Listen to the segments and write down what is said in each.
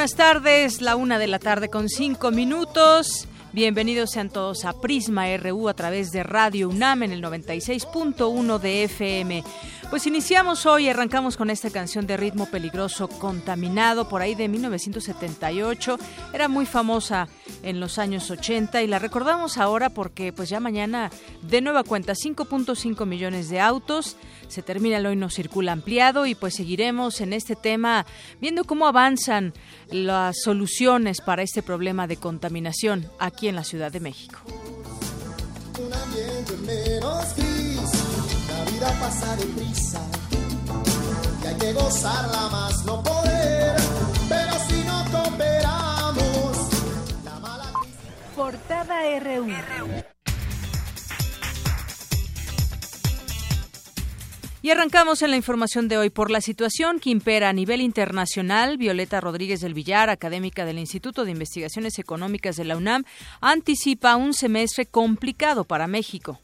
Buenas tardes. La una de la tarde con cinco minutos. Bienvenidos sean todos a Prisma RU a través de Radio UNAM en el 96.1 de FM. Pues iniciamos hoy, arrancamos con esta canción de ritmo peligroso contaminado por ahí de 1978. Era muy famosa en los años 80 y la recordamos ahora porque pues ya mañana de nueva cuenta 5.5 millones de autos. Se termina el hoy no circula ampliado y pues seguiremos en este tema viendo cómo avanzan las soluciones para este problema de contaminación aquí en la Ciudad de México. Vida pasa deprisa y hay que gozarla más no poder. Pero si no cooperamos, la mala Portada RU. Y arrancamos en la información de hoy por la situación que impera a nivel internacional. Violeta Rodríguez del Villar, académica del Instituto de Investigaciones Económicas de la UNAM, anticipa un semestre complicado para México.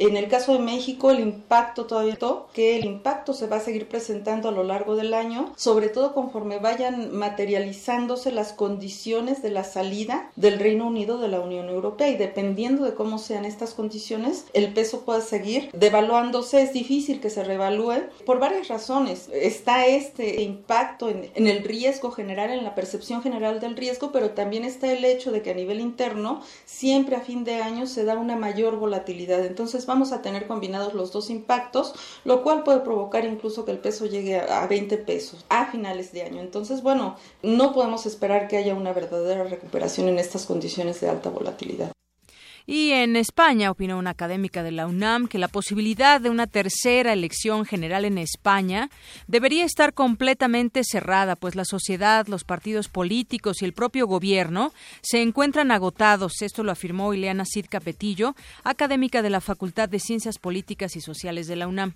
En el caso de México, el impacto todavía que el impacto se va a seguir presentando a lo largo del año, sobre todo conforme vayan materializándose las condiciones de la salida del Reino Unido de la Unión Europea y dependiendo de cómo sean estas condiciones, el peso puede seguir devaluándose. Es difícil que se revalúe por varias razones. Está este impacto en, en el riesgo general, en la percepción general del riesgo, pero también está el hecho de que a nivel interno siempre a fin de año se da una mayor volatilidad. Entonces vamos a tener combinados los dos impactos, lo cual puede provocar incluso que el peso llegue a 20 pesos a finales de año. Entonces, bueno, no podemos esperar que haya una verdadera recuperación en estas condiciones de alta volatilidad. Y en España, opinó una académica de la UNAM, que la posibilidad de una tercera elección general en España debería estar completamente cerrada, pues la sociedad, los partidos políticos y el propio gobierno se encuentran agotados. Esto lo afirmó Ileana Cid Capetillo, académica de la Facultad de Ciencias Políticas y Sociales de la UNAM.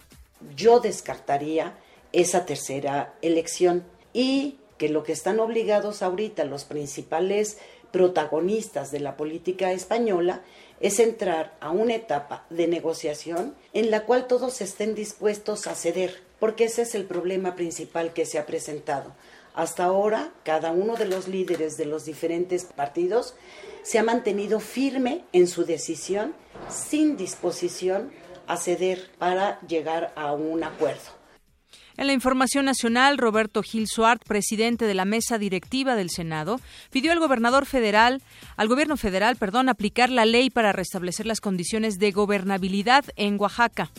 Yo descartaría esa tercera elección y que lo que están obligados ahorita los principales protagonistas de la política española es entrar a una etapa de negociación en la cual todos estén dispuestos a ceder, porque ese es el problema principal que se ha presentado. Hasta ahora, cada uno de los líderes de los diferentes partidos se ha mantenido firme en su decisión, sin disposición a ceder para llegar a un acuerdo. En la información nacional, Roberto Gil Suart, presidente de la mesa directiva del Senado, pidió al gobernador federal, al gobierno federal, perdón, aplicar la ley para restablecer las condiciones de gobernabilidad en Oaxaca.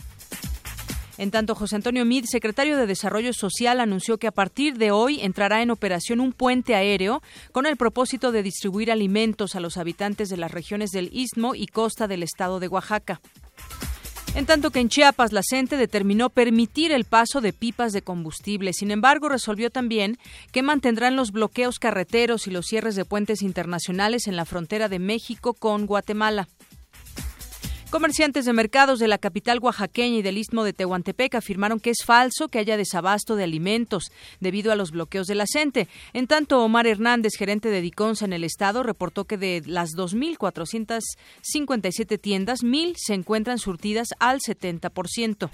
En tanto, José Antonio Mid, secretario de Desarrollo Social, anunció que a partir de hoy entrará en operación un puente aéreo con el propósito de distribuir alimentos a los habitantes de las regiones del Istmo y costa del estado de Oaxaca. En tanto que en Chiapas la CENTE determinó permitir el paso de pipas de combustible. Sin embargo, resolvió también que mantendrán los bloqueos carreteros y los cierres de puentes internacionales en la frontera de México con Guatemala. Comerciantes de mercados de la capital oaxaqueña y del istmo de Tehuantepec afirmaron que es falso que haya desabasto de alimentos debido a los bloqueos de la. En tanto, Omar Hernández, gerente de Diconsa en el estado, reportó que de las 2.457 tiendas, 1.000 se encuentran surtidas al 70%.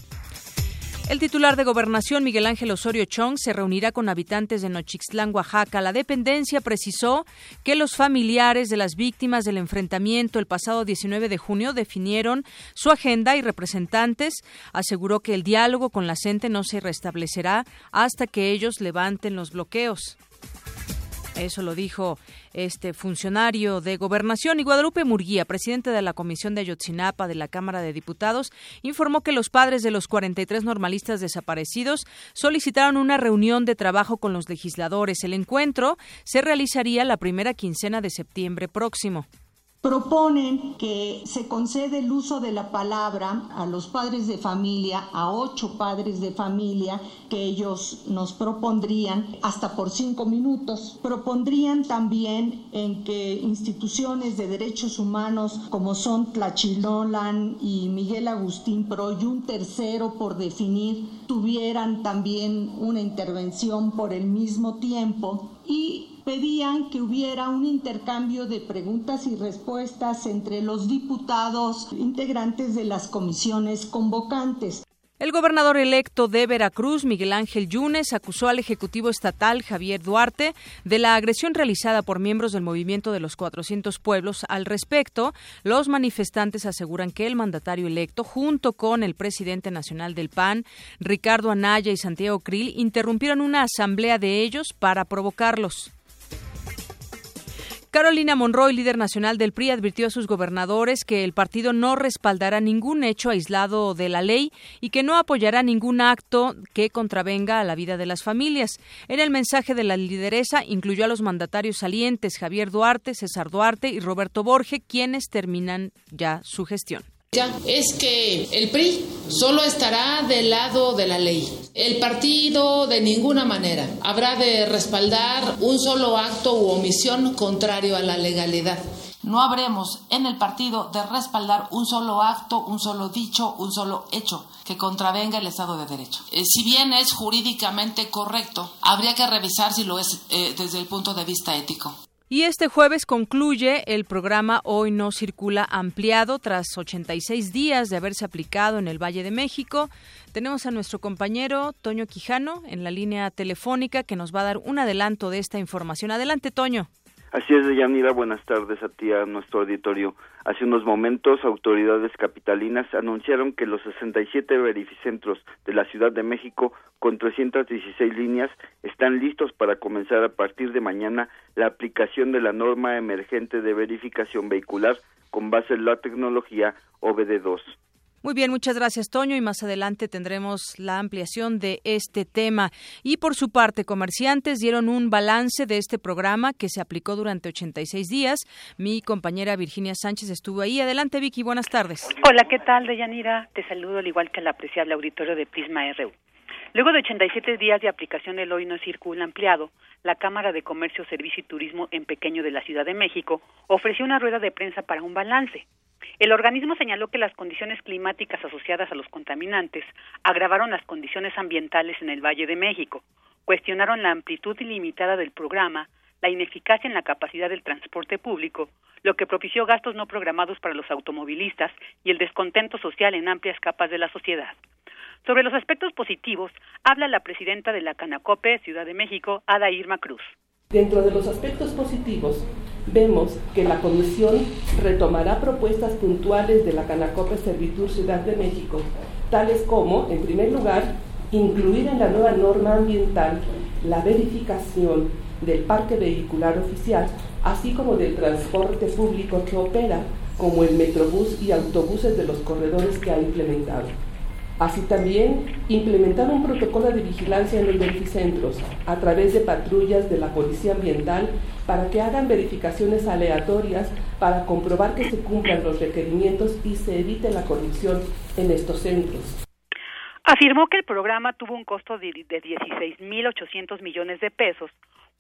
El titular de Gobernación, Miguel Ángel Osorio Chong, se reunirá con habitantes de Nochixtlán, Oaxaca. La dependencia precisó que los familiares de las víctimas del enfrentamiento el pasado 19 de junio definieron su agenda y representantes aseguró que el diálogo con la CENTE no se restablecerá hasta que ellos levanten los bloqueos. Eso lo dijo este funcionario de gobernación y Guadalupe Murguía, presidente de la Comisión de Ayotzinapa de la Cámara de Diputados, informó que los padres de los 43 normalistas desaparecidos solicitaron una reunión de trabajo con los legisladores. El encuentro se realizaría la primera quincena de septiembre próximo proponen que se concede el uso de la palabra a los padres de familia, a ocho padres de familia que ellos nos propondrían hasta por cinco minutos. Propondrían también en que instituciones de derechos humanos como son Tlachilolan y Miguel Agustín Pro y un tercero por definir tuvieran también una intervención por el mismo tiempo y pedían que hubiera un intercambio de preguntas y respuestas entre los diputados integrantes de las comisiones convocantes. El gobernador electo de Veracruz, Miguel Ángel Yunes, acusó al Ejecutivo Estatal, Javier Duarte, de la agresión realizada por miembros del movimiento de los 400 pueblos. Al respecto, los manifestantes aseguran que el mandatario electo, junto con el presidente nacional del PAN, Ricardo Anaya y Santiago Krill, interrumpieron una asamblea de ellos para provocarlos. Carolina Monroy, líder nacional del PRI, advirtió a sus gobernadores que el partido no respaldará ningún hecho aislado de la ley y que no apoyará ningún acto que contravenga a la vida de las familias. En el mensaje de la lideresa incluyó a los mandatarios salientes Javier Duarte, César Duarte y Roberto Borge, quienes terminan ya su gestión es que el PRI solo estará del lado de la ley. El partido de ninguna manera habrá de respaldar un solo acto u omisión contrario a la legalidad. No habremos en el partido de respaldar un solo acto, un solo dicho, un solo hecho que contravenga el Estado de Derecho. Eh, si bien es jurídicamente correcto, habría que revisar si lo es eh, desde el punto de vista ético. Y este jueves concluye el programa Hoy no circula ampliado tras 86 días de haberse aplicado en el Valle de México. Tenemos a nuestro compañero Toño Quijano en la línea telefónica que nos va a dar un adelanto de esta información. Adelante, Toño. Así es, Yanira, buenas tardes a ti, a nuestro auditorio. Hace unos momentos, autoridades capitalinas anunciaron que los 67 verificentros de la Ciudad de México, con 316 líneas, están listos para comenzar a partir de mañana la aplicación de la norma emergente de verificación vehicular con base en la tecnología OBD2. Muy bien, muchas gracias, Toño. Y más adelante tendremos la ampliación de este tema. Y por su parte, comerciantes dieron un balance de este programa que se aplicó durante 86 días. Mi compañera Virginia Sánchez estuvo ahí. Adelante, Vicky, buenas tardes. Hola, ¿qué tal, Deyanira? Te saludo al igual que al apreciable auditorio de Prisma RU. Luego de 87 días de aplicación del hoy no circula ampliado, la Cámara de Comercio, Servicio y Turismo en Pequeño de la Ciudad de México ofreció una rueda de prensa para un balance. El organismo señaló que las condiciones climáticas asociadas a los contaminantes agravaron las condiciones ambientales en el Valle de México, cuestionaron la amplitud ilimitada del programa, la ineficacia en la capacidad del transporte público, lo que propició gastos no programados para los automovilistas y el descontento social en amplias capas de la sociedad. Sobre los aspectos positivos, habla la presidenta de la Canacope, Ciudad de México, Ada Irma Cruz. Dentro de los aspectos positivos, vemos que la Comisión retomará propuestas puntuales de la Canacope Servitur Ciudad de México, tales como, en primer lugar, incluir en la nueva norma ambiental la verificación del parque vehicular oficial, así como del transporte público que opera, como el Metrobús y autobuses de los corredores que ha implementado. Así también implementar un protocolo de vigilancia en los verificentros a través de patrullas de la Policía Ambiental para que hagan verificaciones aleatorias para comprobar que se cumplan los requerimientos y se evite la corrupción en estos centros. Afirmó que el programa tuvo un costo de 16.800 millones de pesos,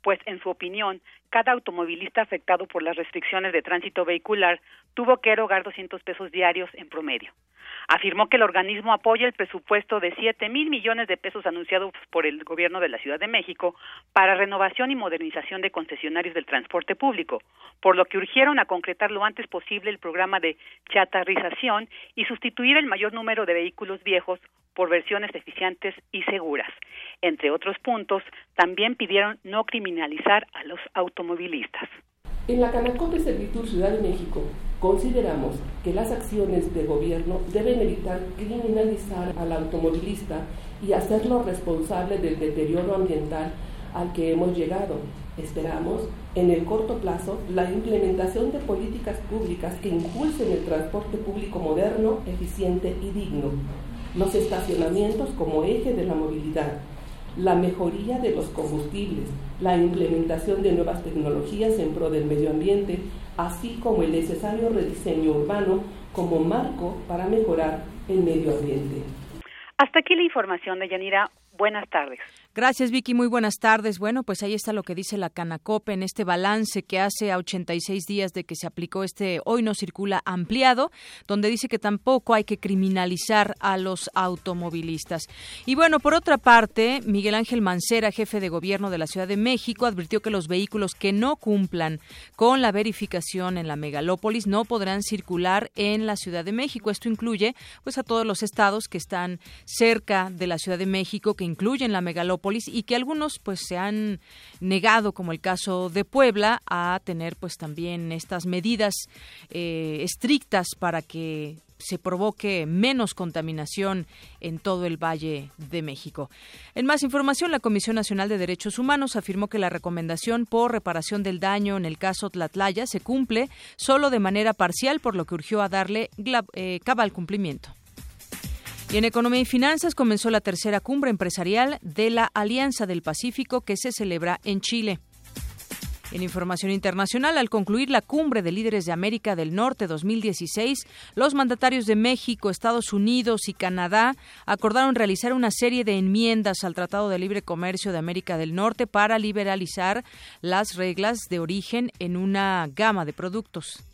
pues en su opinión, cada automovilista afectado por las restricciones de tránsito vehicular tuvo que erogar 200 pesos diarios en promedio. Afirmó que el organismo apoya el presupuesto de siete mil millones de pesos anunciado por el gobierno de la Ciudad de México para renovación y modernización de concesionarios del transporte público, por lo que urgieron a concretar lo antes posible el programa de chatarrización y sustituir el mayor número de vehículos viejos por versiones eficientes y seguras. Entre otros puntos, también pidieron no criminalizar a los automovilistas. En la Canacope Servitur Ciudad de México consideramos que las acciones de gobierno deben evitar criminalizar al automovilista y hacerlo responsable del deterioro ambiental al que hemos llegado. Esperamos, en el corto plazo, la implementación de políticas públicas que impulsen el transporte público moderno, eficiente y digno, los estacionamientos como eje de la movilidad, la mejoría de los combustibles, la implementación de nuevas tecnologías en pro del medio ambiente, así como el necesario rediseño urbano como marco para mejorar el medio ambiente. Hasta aquí la información de Yanira. Buenas tardes. Gracias, Vicky. Muy buenas tardes. Bueno, pues ahí está lo que dice la Canacope en este balance que hace a 86 días de que se aplicó este Hoy no circula ampliado, donde dice que tampoco hay que criminalizar a los automovilistas. Y bueno, por otra parte, Miguel Ángel Mancera, jefe de gobierno de la Ciudad de México, advirtió que los vehículos que no cumplan con la verificación en la megalópolis no podrán circular en la Ciudad de México. Esto incluye pues a todos los estados que están cerca de la Ciudad de México, que incluyen la megalópolis y que algunos pues se han negado, como el caso de Puebla, a tener pues también estas medidas eh, estrictas para que se provoque menos contaminación en todo el Valle de México. En más información, la Comisión Nacional de Derechos Humanos afirmó que la recomendación por reparación del daño en el caso Tlatlaya se cumple solo de manera parcial, por lo que urgió a darle eh, cabal cumplimiento. Y en Economía y Finanzas comenzó la tercera cumbre empresarial de la Alianza del Pacífico que se celebra en Chile. En información internacional, al concluir la cumbre de líderes de América del Norte 2016, los mandatarios de México, Estados Unidos y Canadá acordaron realizar una serie de enmiendas al Tratado de Libre Comercio de América del Norte para liberalizar las reglas de origen en una gama de productos.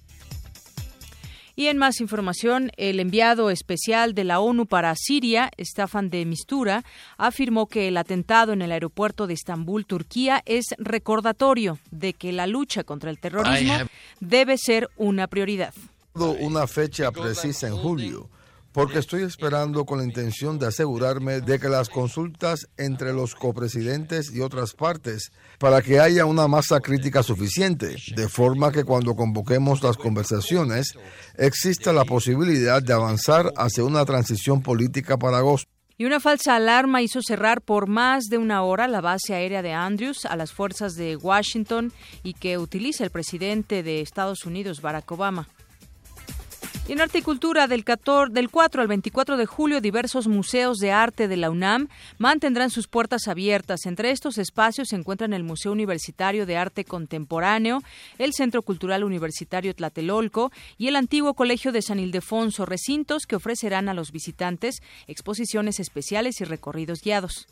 Y en más información, el enviado especial de la ONU para Siria, Staffan de Mistura, afirmó que el atentado en el aeropuerto de Estambul, Turquía, es recordatorio de que la lucha contra el terrorismo debe ser una prioridad. Una fecha precisa en julio porque estoy esperando con la intención de asegurarme de que las consultas entre los copresidentes y otras partes para que haya una masa crítica suficiente, de forma que cuando convoquemos las conversaciones exista la posibilidad de avanzar hacia una transición política para agosto. Y una falsa alarma hizo cerrar por más de una hora la base aérea de Andrews a las fuerzas de Washington y que utiliza el presidente de Estados Unidos, Barack Obama. Y en Articultura, del, 14, del 4 al 24 de julio, diversos museos de arte de la UNAM mantendrán sus puertas abiertas. Entre estos espacios se encuentran el Museo Universitario de Arte Contemporáneo, el Centro Cultural Universitario Tlatelolco y el antiguo Colegio de San Ildefonso, recintos que ofrecerán a los visitantes exposiciones especiales y recorridos guiados.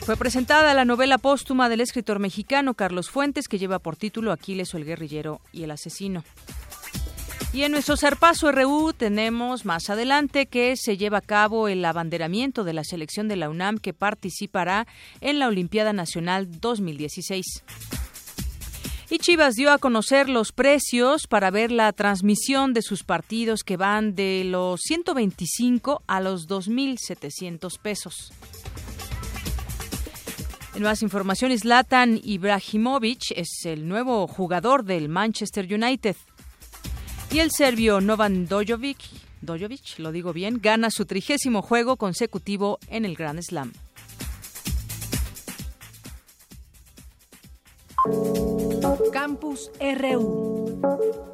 Fue presentada la novela póstuma del escritor mexicano Carlos Fuentes, que lleva por título Aquiles o el guerrillero y el asesino. Y en nuestro Zarpazo RU tenemos más adelante que se lleva a cabo el abanderamiento de la selección de la UNAM que participará en la Olimpiada Nacional 2016. Y Chivas dio a conocer los precios para ver la transmisión de sus partidos que van de los 125 a los 2.700 pesos. En más información, Zlatan Ibrahimovic es el nuevo jugador del Manchester United. Y el serbio Novan Dojovic, lo digo bien, gana su trigésimo juego consecutivo en el Grand Slam. Campus RU.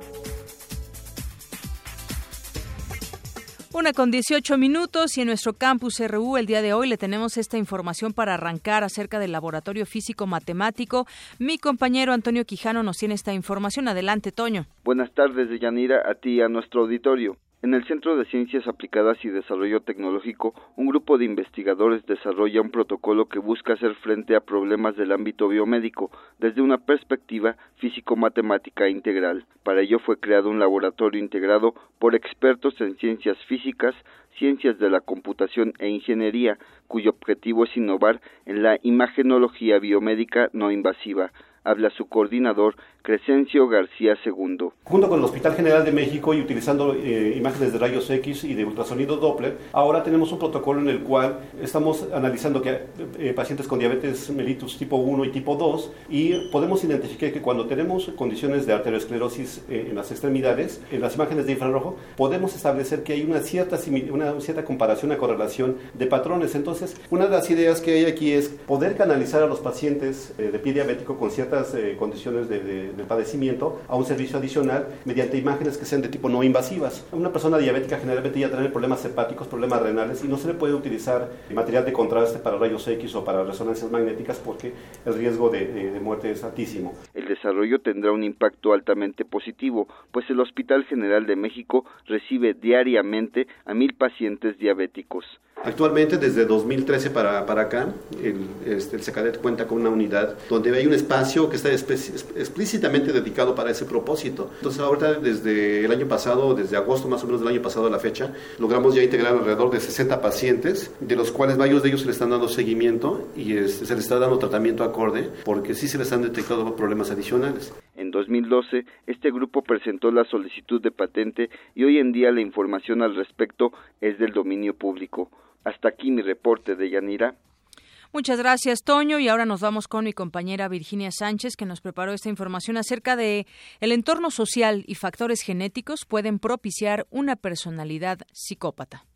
Una con 18 minutos y en nuestro campus RU el día de hoy le tenemos esta información para arrancar acerca del laboratorio físico matemático. Mi compañero Antonio Quijano nos tiene esta información. Adelante, Toño. Buenas tardes, Yanira, a ti y a nuestro auditorio. En el Centro de Ciencias Aplicadas y Desarrollo Tecnológico, un grupo de investigadores desarrolla un protocolo que busca hacer frente a problemas del ámbito biomédico desde una perspectiva físico-matemática integral. Para ello fue creado un laboratorio integrado por expertos en ciencias físicas, ciencias de la computación e ingeniería, cuyo objetivo es innovar en la imagenología biomédica no invasiva habla su coordinador Crescencio García II. Junto con el Hospital General de México y utilizando eh, imágenes de rayos X y de ultrasonido Doppler, ahora tenemos un protocolo en el cual estamos analizando que eh, pacientes con diabetes mellitus tipo 1 y tipo 2 y podemos identificar que cuando tenemos condiciones de arteriosclerosis eh, en las extremidades, en las imágenes de infrarrojo, podemos establecer que hay una cierta, una cierta comparación, una correlación de patrones. Entonces, una de las ideas que hay aquí es poder canalizar a los pacientes de pie diabético con ciertas condiciones de del padecimiento a un servicio adicional mediante imágenes que sean de tipo no invasivas. Una persona diabética generalmente ya tiene problemas hepáticos, problemas renales y no se le puede utilizar material de contraste para rayos X o para resonancias magnéticas porque el riesgo de, de muerte es altísimo. El desarrollo tendrá un impacto altamente positivo, pues el Hospital General de México recibe diariamente a mil pacientes diabéticos. Actualmente, desde 2013 para, para acá, el, este, el SECADET cuenta con una unidad donde hay un espacio que está explícitamente dedicado para ese propósito. Entonces, ahorita, desde el año pasado, desde agosto más o menos del año pasado a la fecha, logramos ya integrar alrededor de 60 pacientes, de los cuales varios de ellos se les están dando seguimiento y este, se les está dando tratamiento acorde, porque sí se les han detectado problemas adicionales. En 2012, este grupo presentó la solicitud de patente y hoy en día la información al respecto es del dominio público. Hasta aquí mi reporte de Yanira. Muchas gracias, Toño. Y ahora nos vamos con mi compañera Virginia Sánchez, que nos preparó esta información acerca de el entorno social y factores genéticos pueden propiciar una personalidad psicópata.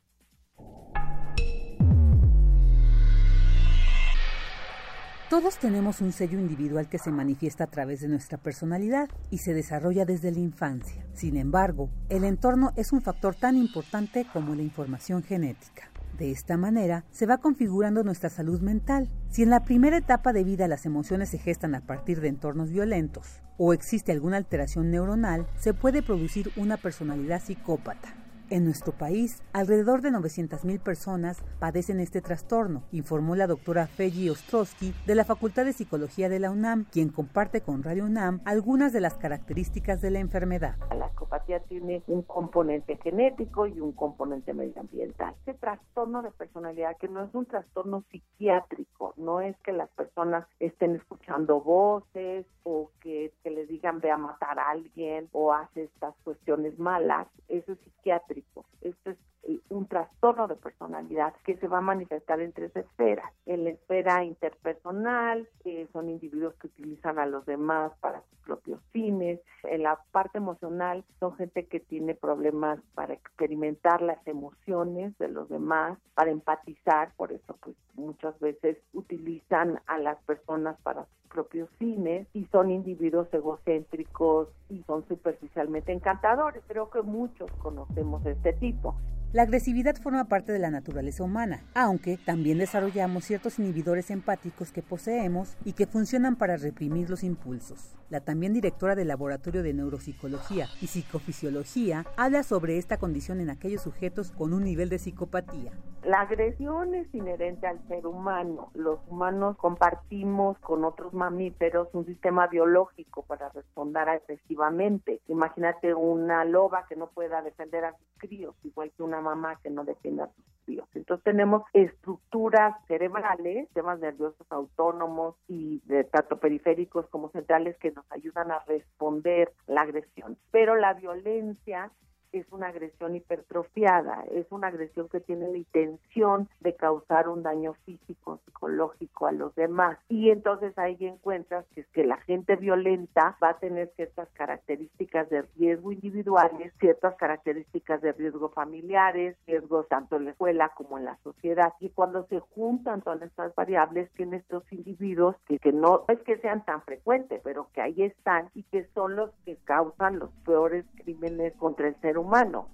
Todos tenemos un sello individual que se manifiesta a través de nuestra personalidad y se desarrolla desde la infancia. Sin embargo, el entorno es un factor tan importante como la información genética. De esta manera se va configurando nuestra salud mental. Si en la primera etapa de vida las emociones se gestan a partir de entornos violentos o existe alguna alteración neuronal, se puede producir una personalidad psicópata. En nuestro país, alrededor de 900.000 personas padecen este trastorno, informó la doctora Feji Ostrowski de la Facultad de Psicología de la UNAM, quien comparte con Radio UNAM algunas de las características de la enfermedad. La psicopatía tiene un componente genético y un componente medioambiental. Este trastorno de personalidad, que no es un trastorno psiquiátrico, no es que las personas estén escuchando voces o que, que les digan ve a matar a alguien o hace estas cuestiones malas, eso es psiquiátrico esto es eh, un trastorno de personalidad que se va a manifestar en tres esferas. En la esfera interpersonal, que son individuos que utilizan a los demás para sus propios fines. En la parte emocional, son gente que tiene problemas para experimentar las emociones de los demás, para empatizar, por eso pues muchas veces utilizan a las personas para sus propios fines y son individuos egocéntricos y son superficialmente encantadores. Creo que muchos conocemos este tipo. La agresividad forma parte de la naturaleza humana, aunque también desarrollamos ciertos inhibidores empáticos que poseemos y que funcionan para reprimir los impulsos. La también directora del Laboratorio de Neuropsicología y Psicofisiología habla sobre esta condición en aquellos sujetos con un nivel de psicopatía. La agresión es inherente al ser humano. Los humanos compartimos con otros mamíferos un sistema biológico para responder agresivamente. Imagínate una loba que no pueda defender a sus críos, igual que una mamá que no defienda a sus críos. Entonces tenemos estructuras cerebrales, sistemas nerviosos autónomos y de tanto periféricos como centrales que nos ayudan a responder la agresión. Pero la violencia es una agresión hipertrofiada, es una agresión que tiene la intención de causar un daño físico, psicológico a los demás. Y entonces ahí encuentras que es que la gente violenta va a tener ciertas características de riesgo individuales, ciertas características de riesgo familiares, riesgos tanto en la escuela como en la sociedad. Y cuando se juntan todas estas variables, tienen estos individuos que, que no es que sean tan frecuentes, pero que ahí están y que son los que causan los peores crímenes contra el ser humano humano.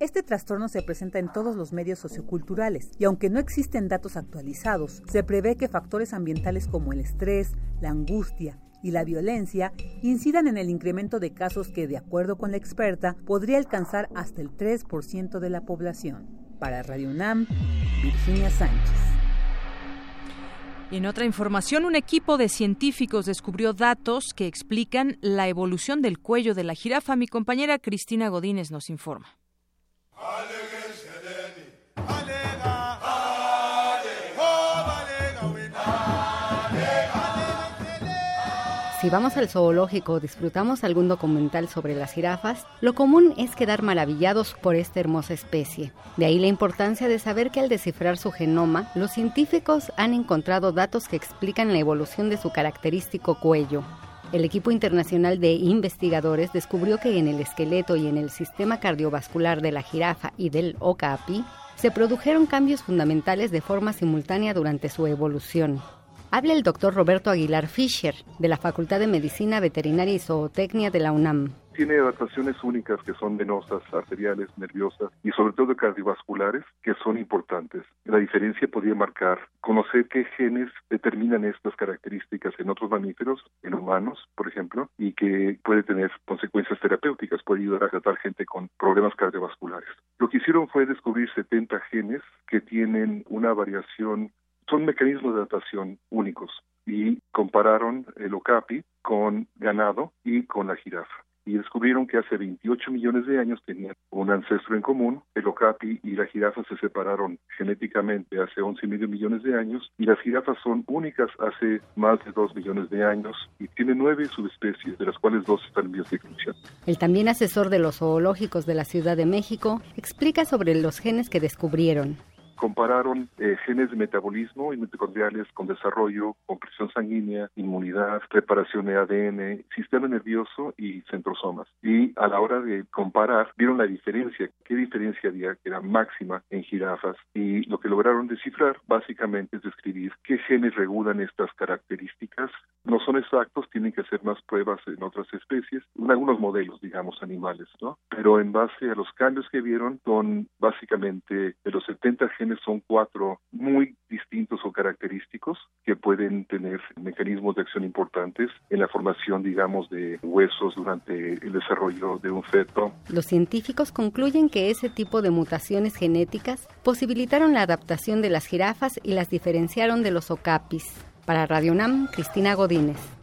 Este trastorno se presenta en todos los medios socioculturales y aunque no existen datos actualizados, se prevé que factores ambientales como el estrés, la angustia y la violencia incidan en el incremento de casos que, de acuerdo con la experta, podría alcanzar hasta el 3% de la población. Para Radio UNAM, Virginia Sánchez. En otra información, un equipo de científicos descubrió datos que explican la evolución del cuello de la jirafa. Mi compañera Cristina Godínez nos informa. Si vamos al zoológico o disfrutamos algún documental sobre las jirafas, lo común es quedar maravillados por esta hermosa especie. De ahí la importancia de saber que al descifrar su genoma, los científicos han encontrado datos que explican la evolución de su característico cuello. El equipo internacional de investigadores descubrió que en el esqueleto y en el sistema cardiovascular de la jirafa y del okapi se produjeron cambios fundamentales de forma simultánea durante su evolución. Habla el doctor Roberto Aguilar Fischer, de la Facultad de Medicina Veterinaria y Zootecnia de la UNAM. Tiene adaptaciones únicas que son venosas, arteriales, nerviosas y sobre todo cardiovasculares que son importantes. La diferencia podría marcar conocer qué genes determinan estas características en otros mamíferos, en humanos, por ejemplo, y que puede tener consecuencias terapéuticas, puede ayudar a tratar gente con problemas cardiovasculares. Lo que hicieron fue descubrir 70 genes que tienen una variación son mecanismos de adaptación únicos y compararon el okapi con ganado y con la jirafa y descubrieron que hace 28 millones de años tenían un ancestro en común. El okapi y la jirafa se separaron genéticamente hace 11 y medio millones de años y las jirafas son únicas hace más de 2 millones de años y tienen nueve subespecies, de las cuales dos están en extinción. El también asesor de los zoológicos de la Ciudad de México explica sobre los genes que descubrieron compararon eh, genes de metabolismo y mitocondriales con desarrollo, con presión sanguínea, inmunidad, preparación de ADN, sistema nervioso y centrosomas. Y a la hora de comparar, vieron la diferencia, qué diferencia había, que era máxima en jirafas. Y lo que lograron descifrar básicamente es describir qué genes regulan estas características. No son exactos, tienen que hacer más pruebas en otras especies, en algunos modelos, digamos, animales, ¿no? Pero en base a los cambios que vieron, son básicamente de los 70 genes son cuatro muy distintos o característicos que pueden tener mecanismos de acción importantes en la formación, digamos, de huesos durante el desarrollo de un feto. Los científicos concluyen que ese tipo de mutaciones genéticas posibilitaron la adaptación de las jirafas y las diferenciaron de los okapis. Para Radio Nam, Cristina Godínez.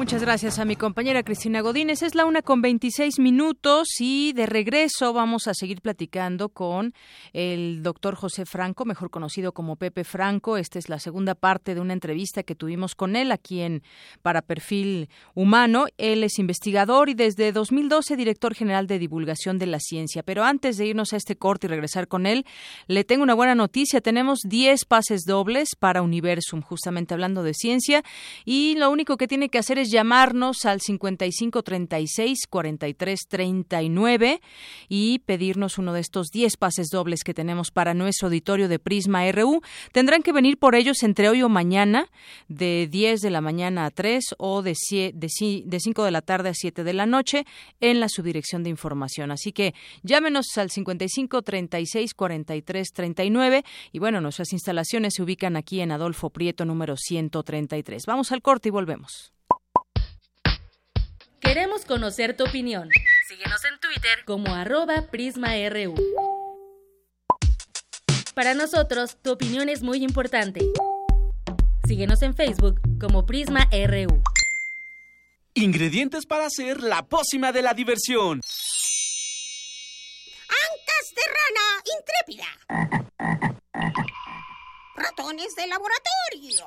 Muchas gracias a mi compañera Cristina Godínez. Es la una con 26 minutos y de regreso vamos a seguir platicando con el doctor José Franco, mejor conocido como Pepe Franco. Esta es la segunda parte de una entrevista que tuvimos con él aquí en Para Perfil Humano. Él es investigador y desde 2012 director general de divulgación de la ciencia. Pero antes de irnos a este corte y regresar con él, le tengo una buena noticia. Tenemos 10 pases dobles para Universum, justamente hablando de ciencia. Y lo único que tiene que hacer es llamarnos al 55 36 43 39 y pedirnos uno de estos 10 pases dobles que tenemos para nuestro auditorio de Prisma RU. Tendrán que venir por ellos entre hoy o mañana, de 10 de la mañana a 3 o de, de 5 de la tarde a 7 de la noche en la subdirección de información. Así que llámenos al 55 36 43 39 y bueno, nuestras instalaciones se ubican aquí en Adolfo Prieto número 133. Vamos al corte y volvemos. Queremos conocer tu opinión. Síguenos en Twitter como arroba PrismaRU. Para nosotros, tu opinión es muy importante. Síguenos en Facebook como PrismaRU. Ingredientes para hacer la pócima de la diversión. Ancas de rana intrépida. Ratones de laboratorio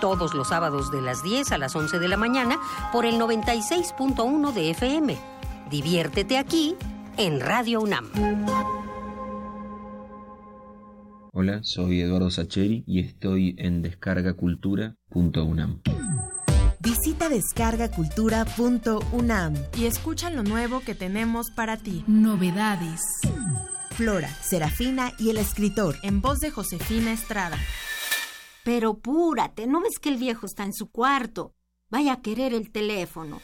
todos los sábados de las 10 a las 11 de la mañana por el 96.1 de FM. Diviértete aquí en Radio UNAM. Hola, soy Eduardo Sacheri y estoy en descargacultura.unam. Visita descargacultura.unam y escucha lo nuevo que tenemos para ti. Novedades. Flora, Serafina y el escritor. En voz de Josefina Estrada. Pero púrate, ¿no ves que el viejo está en su cuarto? Vaya a querer el teléfono.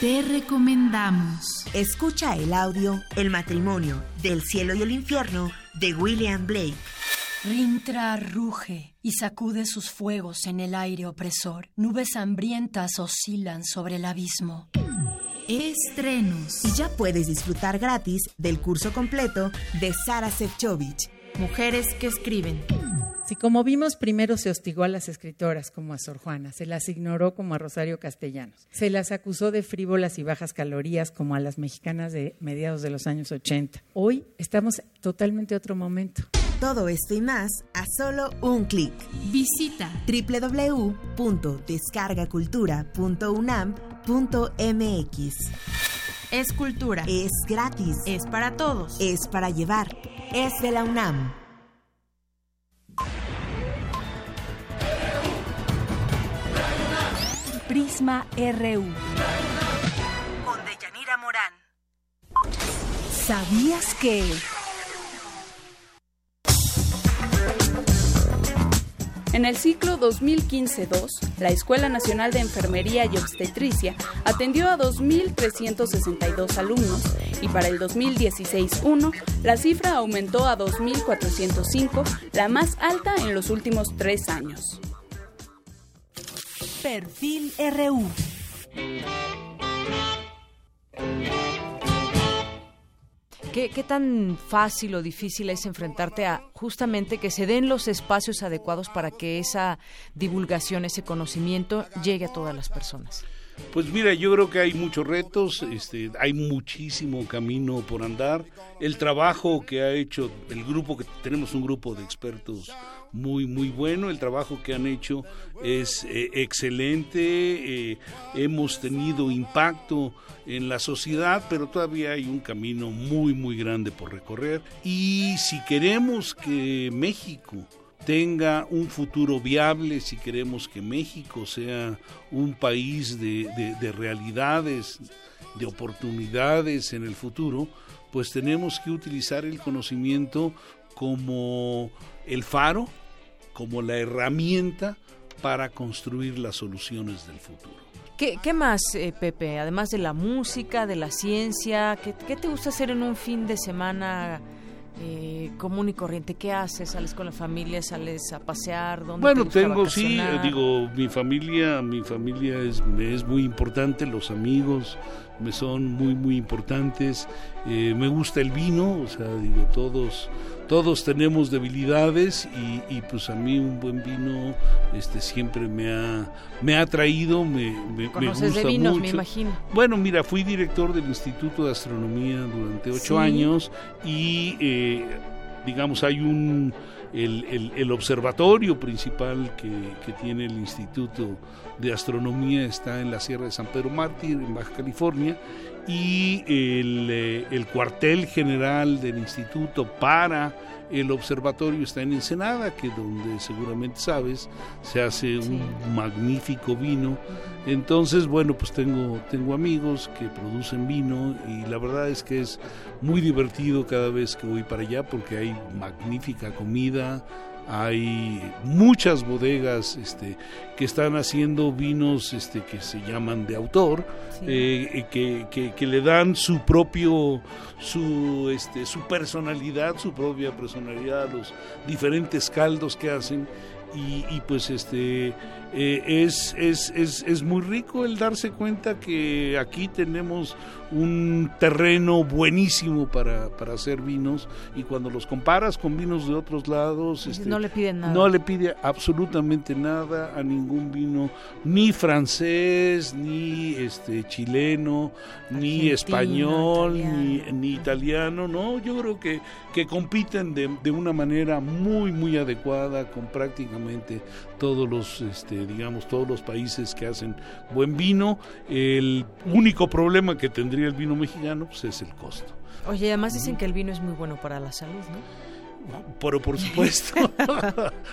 Te recomendamos. Escucha el audio El matrimonio del cielo y el infierno de William Blake. Rintra ruge y sacude sus fuegos en el aire opresor. Nubes hambrientas oscilan sobre el abismo. Estrenos. Y ya puedes disfrutar gratis del curso completo de Sara Sefcovic. Mujeres que escriben. Si como vimos primero se hostigó a las escritoras como a Sor Juana, se las ignoró como a Rosario Castellanos, se las acusó de frívolas y bajas calorías como a las mexicanas de mediados de los años 80. Hoy estamos totalmente otro momento. Todo esto y más a solo un clic. Visita www.descargacultura.unam.mx. Es cultura. Es gratis. Es para todos. Es para llevar. Es de la UNAM. Prisma RU. Con Deyanira Morán. ¿Sabías que... En el ciclo 2015-2, la Escuela Nacional de Enfermería y Obstetricia atendió a 2.362 alumnos y para el 2016-1 la cifra aumentó a 2.405, la más alta en los últimos tres años. Perfil RU. ¿Qué, ¿Qué, tan fácil o difícil es enfrentarte a justamente que se den los espacios adecuados para que esa divulgación, ese conocimiento llegue a todas las personas? Pues mira, yo creo que hay muchos retos, este, hay muchísimo camino por andar. El trabajo que ha hecho el grupo, que tenemos un grupo de expertos muy muy bueno el trabajo que han hecho es eh, excelente eh, hemos tenido impacto en la sociedad pero todavía hay un camino muy muy grande por recorrer y si queremos que México tenga un futuro viable, si queremos que México sea un país de, de, de realidades, de oportunidades en el futuro, pues tenemos que utilizar el conocimiento como el faro, como la herramienta para construir las soluciones del futuro. ¿Qué, qué más, eh, Pepe? Además de la música, de la ciencia, ¿qué, ¿qué, te gusta hacer en un fin de semana eh, común y corriente? ¿Qué haces? ¿Sales con la familia? ¿Sales a pasear? ¿Dónde bueno, te tengo, sí, digo, mi familia, mi familia es, es muy importante, los amigos son muy, muy importantes. Eh, me gusta el vino, o sea, digo, todos todos tenemos debilidades y, y, pues a mí un buen vino este siempre me ha me ha atraído me, me, me gusta de vinos, mucho me imagino. bueno mira fui director del Instituto de Astronomía durante ocho Sí. años y eh, digamos hay un el, el, el observatorio principal que, que tiene el Instituto de Astronomía está en la Sierra de San Pedro Mártir, en Baja California, y el, eh, el cuartel general del instituto para el observatorio está en Ensenada, que donde seguramente sabes se hace un magnífico vino. Entonces, bueno, pues tengo, tengo amigos que producen vino y la verdad es que es muy divertido cada vez que voy para allá porque hay magnífica comida, hay muchas bodegas este, que están haciendo vinos este, que se llaman de autor, Sí. eh, que, que, que le dan su propio, su, este, su personalidad, su propia personalidad a los diferentes caldos que hacen. Y, y pues este eh, es, es, es, es muy rico el darse cuenta que aquí tenemos un terreno buenísimo para, para hacer vinos y cuando los comparas con vinos de otros lados este, no le piden nada. no le pide absolutamente nada a ningún vino ni francés ni este chileno ni español ni, ni italiano no yo creo que que compiten de, de una manera muy muy adecuada con prácticamente todos los este, digamos todos los países que hacen buen vino el único problema que tendría el vino mexicano pues es el costo Oye, además dicen que el vino es muy bueno para la salud, ¿no? Pero por supuesto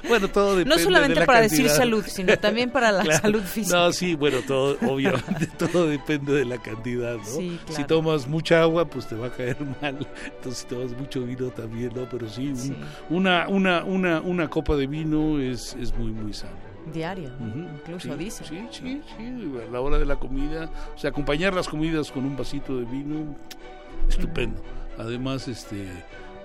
bueno todo depende No solamente de la para cantidad. decir salud, sino también para la Claro. salud física. No, sí, bueno, todo, obviamente todo depende de la cantidad, ¿no? Sí, claro. Si tomas mucha agua, pues te va a caer mal. Entonces, si tomas mucho vino también, ¿no? Pero sí, un- Sí. Una, una, una, una copa de vino es, es muy, muy sano. Diario, incluso sí, dice. Sí, sí, sí, a la hora de la comida, o sea, acompañar las comidas con un vasito de vino, estupendo. Además, este,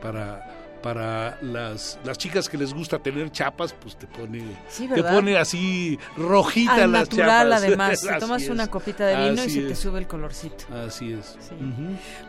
para, para las, las chicas que les gusta tener chapas, pues te pone, Sí, te pone así rojita Al las natural, chapas. además. Así tomas es. una copita de vino y Así se te sube el colorcito. Así es.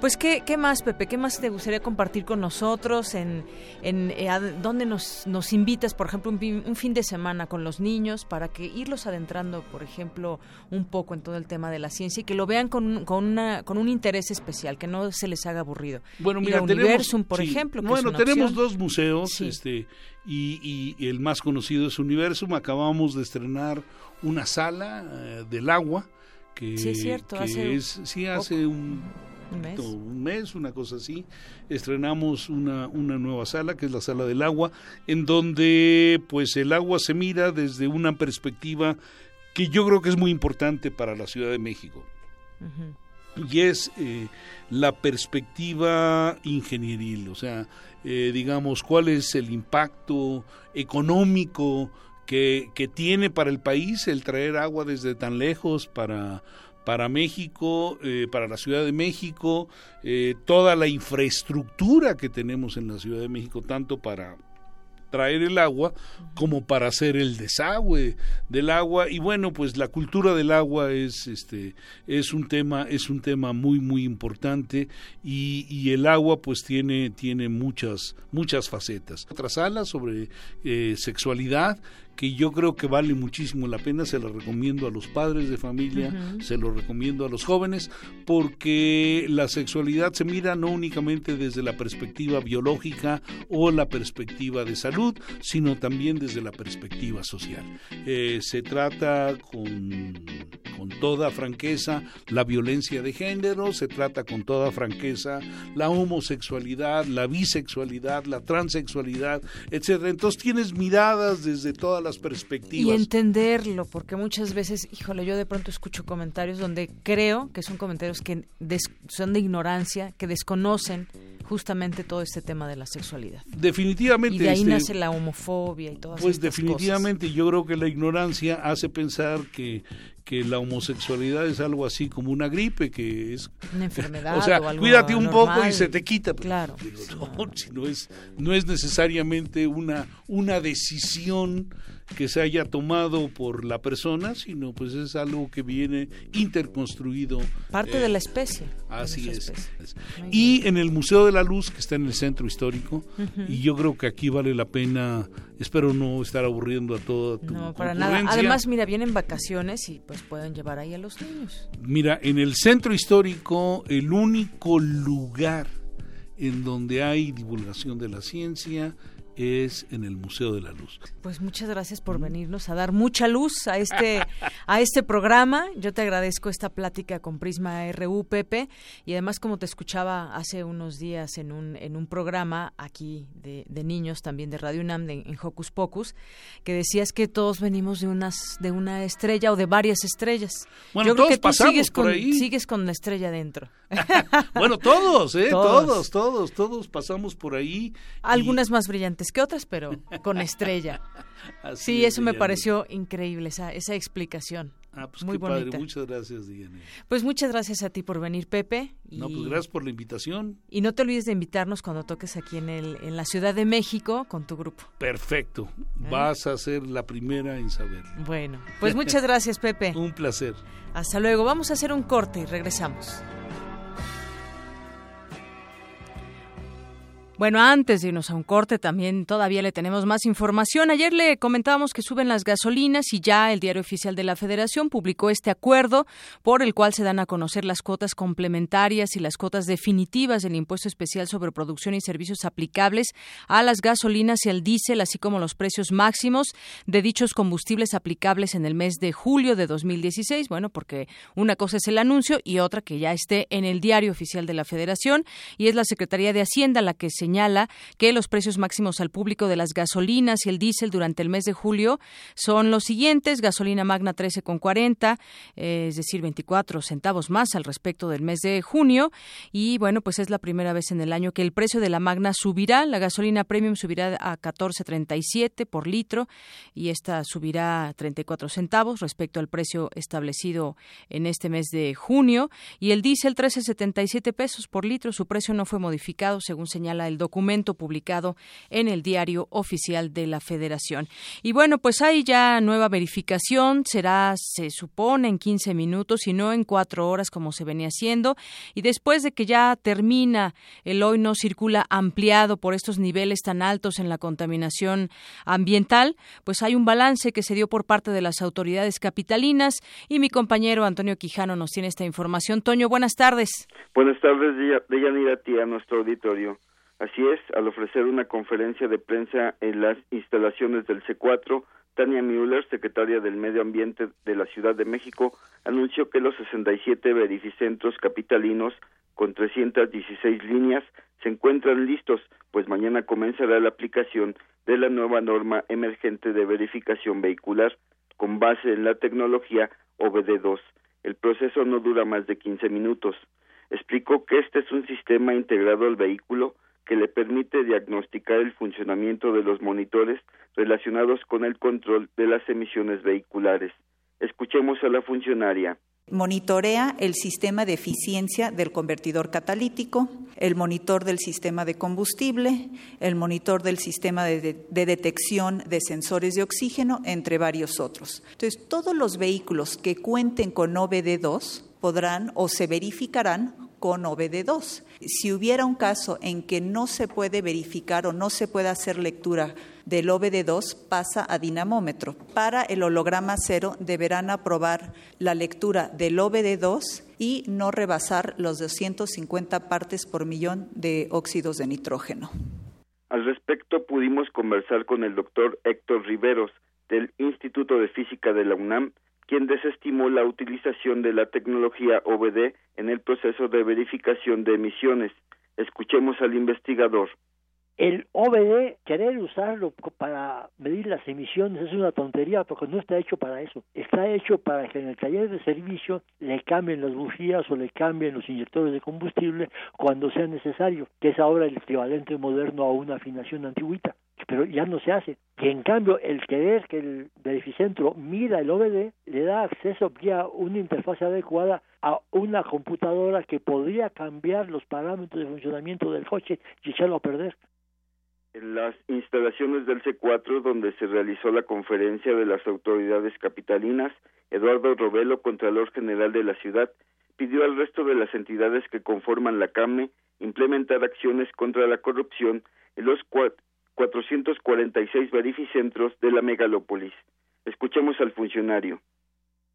Pues, ¿qué, ¿qué más, Pepe? ¿Qué más te gustaría compartir con nosotros? ¿En, en eh, a dónde nos, nos invitas, por ejemplo, un, fin- un fin de semana con los niños para que irlos adentrando, por ejemplo, un poco en todo el tema de la ciencia y que lo vean con, un- con, una, con un interés especial, que no se les haga aburrido? Bueno, Ir mira, tenemos, Universum, por sí. ejemplo. que es Bueno, una tenemos opción. dos museos, este, y, y el más conocido es Universum. Acabamos de estrenar una sala eh, del agua que, Sí, es cierto, que hace es, sí, hace un, Un mes. un mes, una cosa así. Estrenamos una, una nueva sala, que es la sala del agua, en donde pues el agua se mira desde una perspectiva que yo creo que es muy importante para la Ciudad de México y es eh, la perspectiva ingenieril, o sea, eh, digamos, cuál es el impacto económico que, tiene para el país el traer agua desde tan lejos para, para México, eh, para la Ciudad de México, eh, toda la infraestructura que tenemos en la Ciudad de México, tanto para traer el agua como para hacer el desagüe del agua. Y bueno pues la cultura del agua es este es un tema es un tema muy muy importante. Y, y el agua pues tiene tiene muchas muchas facetas. Otra sala sobre eh, sexualidad que yo creo que vale muchísimo la pena, se la recomiendo a los padres de familia, se lo recomiendo a los jóvenes, porque la sexualidad se mira no únicamente desde la perspectiva biológica o la perspectiva de salud, sino también desde la perspectiva social. Eh, se trata con, con toda franqueza la violencia de género, se trata con toda franqueza la homosexualidad, la bisexualidad, la transexualidad, etcétera. Entonces tienes miradas desde todas las Y perspectivas. entenderlo, porque muchas veces, híjole, yo de pronto escucho comentarios donde creo que son comentarios que des- son de ignorancia, que desconocen justamente todo este tema de la sexualidad. Definitivamente. Y de ahí este, nace la homofobia y todas Pues estas definitivamente yo creo que la ignorancia hace pensar que, que la homosexualidad es algo así como una gripe, que es... Una enfermedad O sea, o algo cuídate un poco y se te quita. Claro. Digo, no, si no es, no es necesariamente una, una decisión que se haya tomado por la persona, sino pues es algo que viene interconstruido. Parte eh, de la especie. Así es. especie. Y en el Museo de la Luz, que está en el centro histórico, y yo creo que aquí vale la pena, espero no estar aburriendo a toda tu No, para nada. Además, mira, vienen vacaciones y pues pueden llevar ahí a los niños. Mira, en el centro histórico, el único lugar en donde hay divulgación de la ciencia es en el Museo de la Luz. Pues muchas gracias por venirnos a dar mucha luz a este a este programa. Yo te agradezco esta plática con Prisma RU Pepe y además como te escuchaba hace unos días en un en un programa aquí de, de niños también de Radio UNAM de- en Hocus Pocus que decías que todos venimos de unas de una estrella o de varias estrellas. Bueno, Yo creo todos que tú pasamos sigues por con ahí. sigues con la estrella dentro. Bueno, todos, ¿eh? Todos. Todos, todos, todos, pasamos por ahí. Algunas más brillantes que otras, pero con estrella. Así sí, es, eso me pareció increíble, esa, esa explicación. Ah, pues Muy qué padre. bonita. Muchas gracias, Diana. Pues muchas gracias a ti por venir, Pepe. Y, No, pues gracias por la invitación. y no te olvides de invitarnos cuando toques aquí en, el, en la Ciudad de México con tu grupo. Perfecto. ¿Eh? Vas a ser la primera en saberlo. Bueno, pues muchas gracias, Pepe. Un placer. Hasta luego. Vamos a hacer un corte y regresamos. Bueno, antes de irnos a un corte, también todavía le tenemos más información. Ayer le comentábamos que suben las gasolinas y ya el Diario Oficial de la Federación publicó este acuerdo por el cual se dan a conocer las cuotas complementarias y las cuotas definitivas del impuesto especial sobre producción y servicios aplicables a las gasolinas y al diésel, así como los precios máximos de dichos combustibles aplicables en el mes de julio de 2016. Bueno, porque una cosa es el anuncio y otra que ya esté en el Diario Oficial de la Federación y es la Secretaría de Hacienda la que señala que los precios máximos al público de las gasolinas y el diésel durante el mes de julio son los siguientes: gasolina magna 13,40, eh, es decir, 24 centavos más al respecto del mes de junio. Y bueno, pues es la primera vez en el año que el precio de la magna subirá. La gasolina premium subirá a 14,37 por litro y esta subirá 34 centavos respecto al precio establecido en este mes de junio. Y el diésel 13,77 pesos por litro. Su precio no fue modificado, según señala el documento publicado en el Diario Oficial de la Federación. Y bueno, pues hay ya nueva verificación, será, se supone, en 15 minutos y no en cuatro horas como se venía haciendo. Y después de que ya termina el hoy no circula ampliado por estos niveles tan altos en la contaminación ambiental, pues hay un balance que se dio por parte de las autoridades capitalinas y mi compañero Antonio Quijano nos tiene esta información. Toño, buenas tardes. Buenas tardes, Deyanira, a nuestro auditorio. Así es, al ofrecer una conferencia de prensa en las instalaciones del C4, Tania Müller, secretaria del Medio Ambiente de la Ciudad de México, anunció que los 67 verificentros capitalinos con 316 líneas se encuentran listos, pues mañana comenzará la aplicación de la nueva norma emergente de verificación vehicular con base en la tecnología OBD2. El proceso no dura más de 15 minutos. Explicó que este es un sistema integrado al vehículo que le permite diagnosticar el funcionamiento de los monitores relacionados con el control de las emisiones vehiculares. Escuchemos a la funcionaria. Monitorea el sistema de eficiencia del convertidor catalítico, el monitor del sistema de combustible, el monitor del sistema de, detección de sensores de oxígeno, entre varios otros. Entonces, todos los vehículos que cuenten con OBD2 podrán o se verificarán con OBD2. Si hubiera un caso en que no se puede verificar o no se puede hacer lectura del OBD2, pasa a dinamómetro. Para el holograma cero deberán aprobar la lectura del OBD2 y no rebasar los 250 partes por millón de óxidos de nitrógeno. Al respecto pudimos conversar con el doctor Héctor Riveros del Instituto de Física de la UNAM, quien desestimó la utilización de la tecnología OBD en el proceso de verificación de emisiones. Escuchemos al investigador. El OBD, querer usarlo para medir las emisiones es una tontería porque no está hecho para eso. Está hecho para que en el taller de servicio le cambien las bujías o le cambien los inyectores de combustible cuando sea necesario, que es ahora el equivalente moderno a una afinación antigüita pero ya no se hace. Y en cambio, el querer que el verificentro mida el OBD le da acceso vía una interfaz adecuada a una computadora que podría cambiar los parámetros de funcionamiento del coche y echarlo a perder. En las instalaciones del C4, donde se realizó la conferencia de las autoridades capitalinas, Eduardo Robelo, Contralor General de la ciudad, pidió al resto de las entidades que conforman la CAME implementar acciones contra la corrupción en los, 446 verificentros de la megalópolis. Escuchemos al funcionario.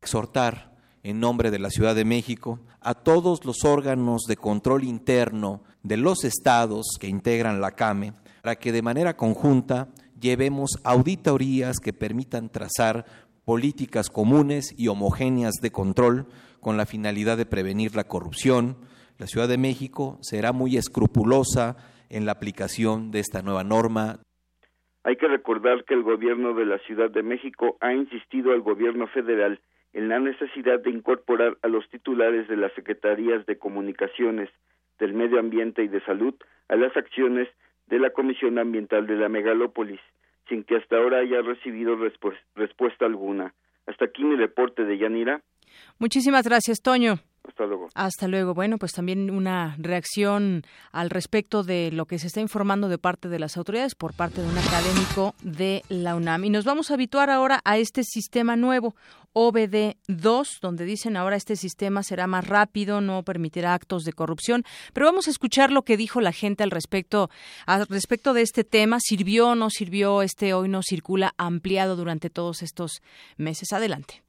Exhortar en nombre de la Ciudad de México a todos los órganos de control interno de los estados que integran la CAME para que de manera conjunta llevemos auditorías que permitan trazar políticas comunes y homogéneas de control con la finalidad de prevenir la corrupción. La Ciudad de México será muy escrupulosa en la aplicación de esta nueva norma. Hay que recordar que el gobierno de la Ciudad de México ha insistido al gobierno federal en la necesidad de incorporar a los titulares de las secretarías de comunicaciones, del medio ambiente y de salud a las acciones de la Comisión Ambiental de la Megalópolis, sin que hasta ahora haya recibido respuesta alguna. Hasta aquí mi reporte de Yanira. Muchísimas gracias, Toño. Hasta luego. Hasta luego. Bueno, pues también una reacción al respecto de lo que se está informando de parte de las autoridades por parte de un académico de la UNAM. Y nos vamos a habituar ahora a este sistema nuevo, OBD2, donde dicen ahora este sistema será más rápido, no permitirá actos de corrupción. Pero vamos a escuchar lo que dijo la gente al respecto, al respecto de este tema. ¿Sirvió o no sirvió este hoy no circula ampliado durante todos estos meses? Adelante.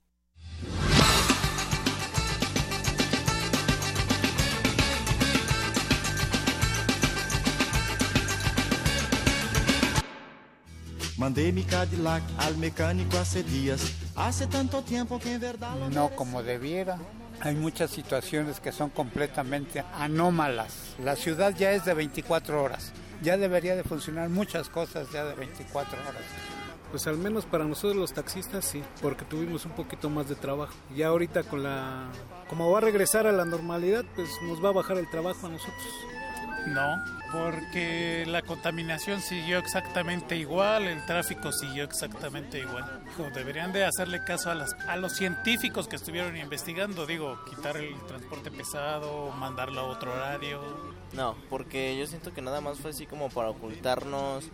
Mandé mi Cadillac al mecánico hace días. Hace tanto tiempo que en verdad... No como debiera. Hay muchas situaciones que son completamente anómalas. La ciudad ya es de 24 horas. Ya debería de funcionar muchas cosas ya de 24 horas. Pues al menos para nosotros los taxistas sí, porque tuvimos un poquito más de trabajo. Ya ahorita con la... Como va a regresar a la normalidad, pues nos va a bajar el trabajo a nosotros. No, porque la contaminación siguió exactamente igual, el tráfico siguió exactamente igual. Deberían de hacerle caso a, las, a los científicos que estuvieron investigando, digo, quitar el transporte pesado, mandarlo a otro horario. No, porque yo siento que nada más fue así como para ocultarnos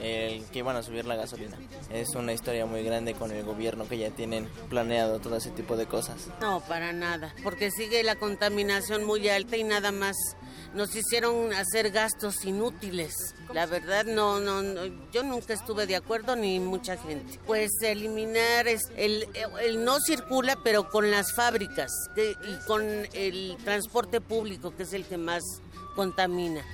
el que iban a subir la gasolina. Es una historia muy grande con el gobierno que ya tienen planeado todo ese tipo de cosas. No, para nada, porque sigue la contaminación muy alta y nada más nos hicieron hacer gastos inútiles. La verdad, no, no, yo nunca estuve de acuerdo ni mucha gente. Pues eliminar es, el, el no circula, pero con las fábricas y con el transporte público, que es el que más contamina.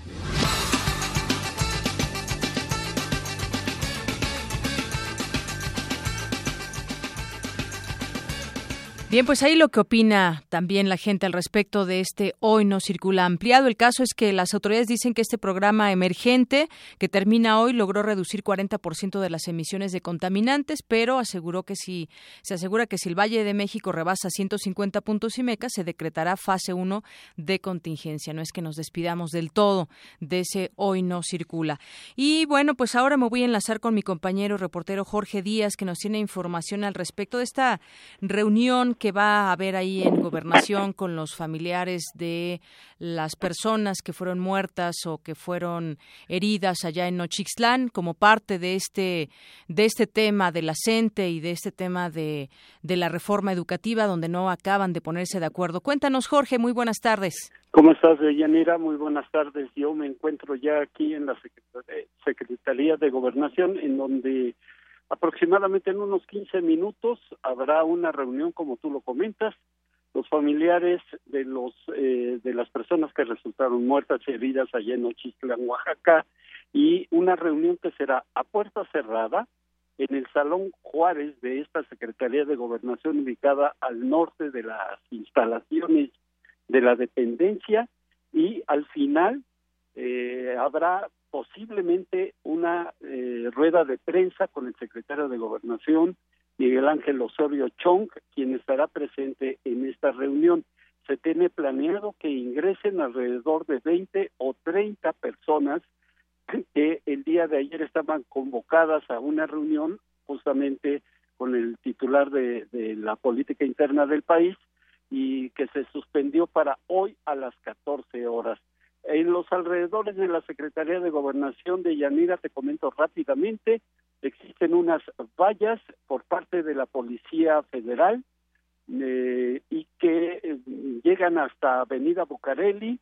Bien, pues ahí lo que opina también la gente al respecto de este hoy no circula ampliado. El caso es que las autoridades dicen que este programa emergente que termina hoy logró reducir 40% de las emisiones de contaminantes, pero aseguró que si se asegura que si el Valle de México rebasa 150 puntos y mecas se decretará fase 1 de contingencia. No es que nos despidamos del todo de ese hoy no circula. Y bueno, pues ahora me voy a enlazar con mi compañero reportero Jorge Díaz que nos tiene información al respecto de esta reunión que va a haber ahí en gobernación con los familiares de las personas que fueron muertas o que fueron heridas allá en Nochixtlán como parte de este de este tema de la y de este tema de, de la reforma educativa donde no acaban de ponerse de acuerdo. Cuéntanos, Jorge, muy buenas tardes. ¿Cómo estás, Yanira? Muy buenas tardes. Yo me encuentro ya aquí en la Secretaría de Gobernación, en donde Aproximadamente en unos 15 minutos habrá una reunión, como tú lo comentas, los familiares de los eh, de las personas que resultaron muertas y heridas allá en Ochistlán, Oaxaca, y una reunión que será a puerta cerrada en el Salón Juárez de esta Secretaría de Gobernación ubicada al norte de las instalaciones de la dependencia y al final eh, habrá posiblemente una eh, rueda de prensa con el secretario de Gobernación, Miguel Ángel Osorio Chong, quien estará presente en esta reunión. Se tiene planeado que ingresen alrededor de 20 o 30 personas que el día de ayer estaban convocadas a una reunión justamente con el titular de, de la política interna del país y que se suspendió para hoy a las 14 horas. En los alrededores de la Secretaría de Gobernación de Yanira, te comento rápidamente, existen unas vallas por parte de la Policía Federal eh, y que eh, llegan hasta Avenida Bucareli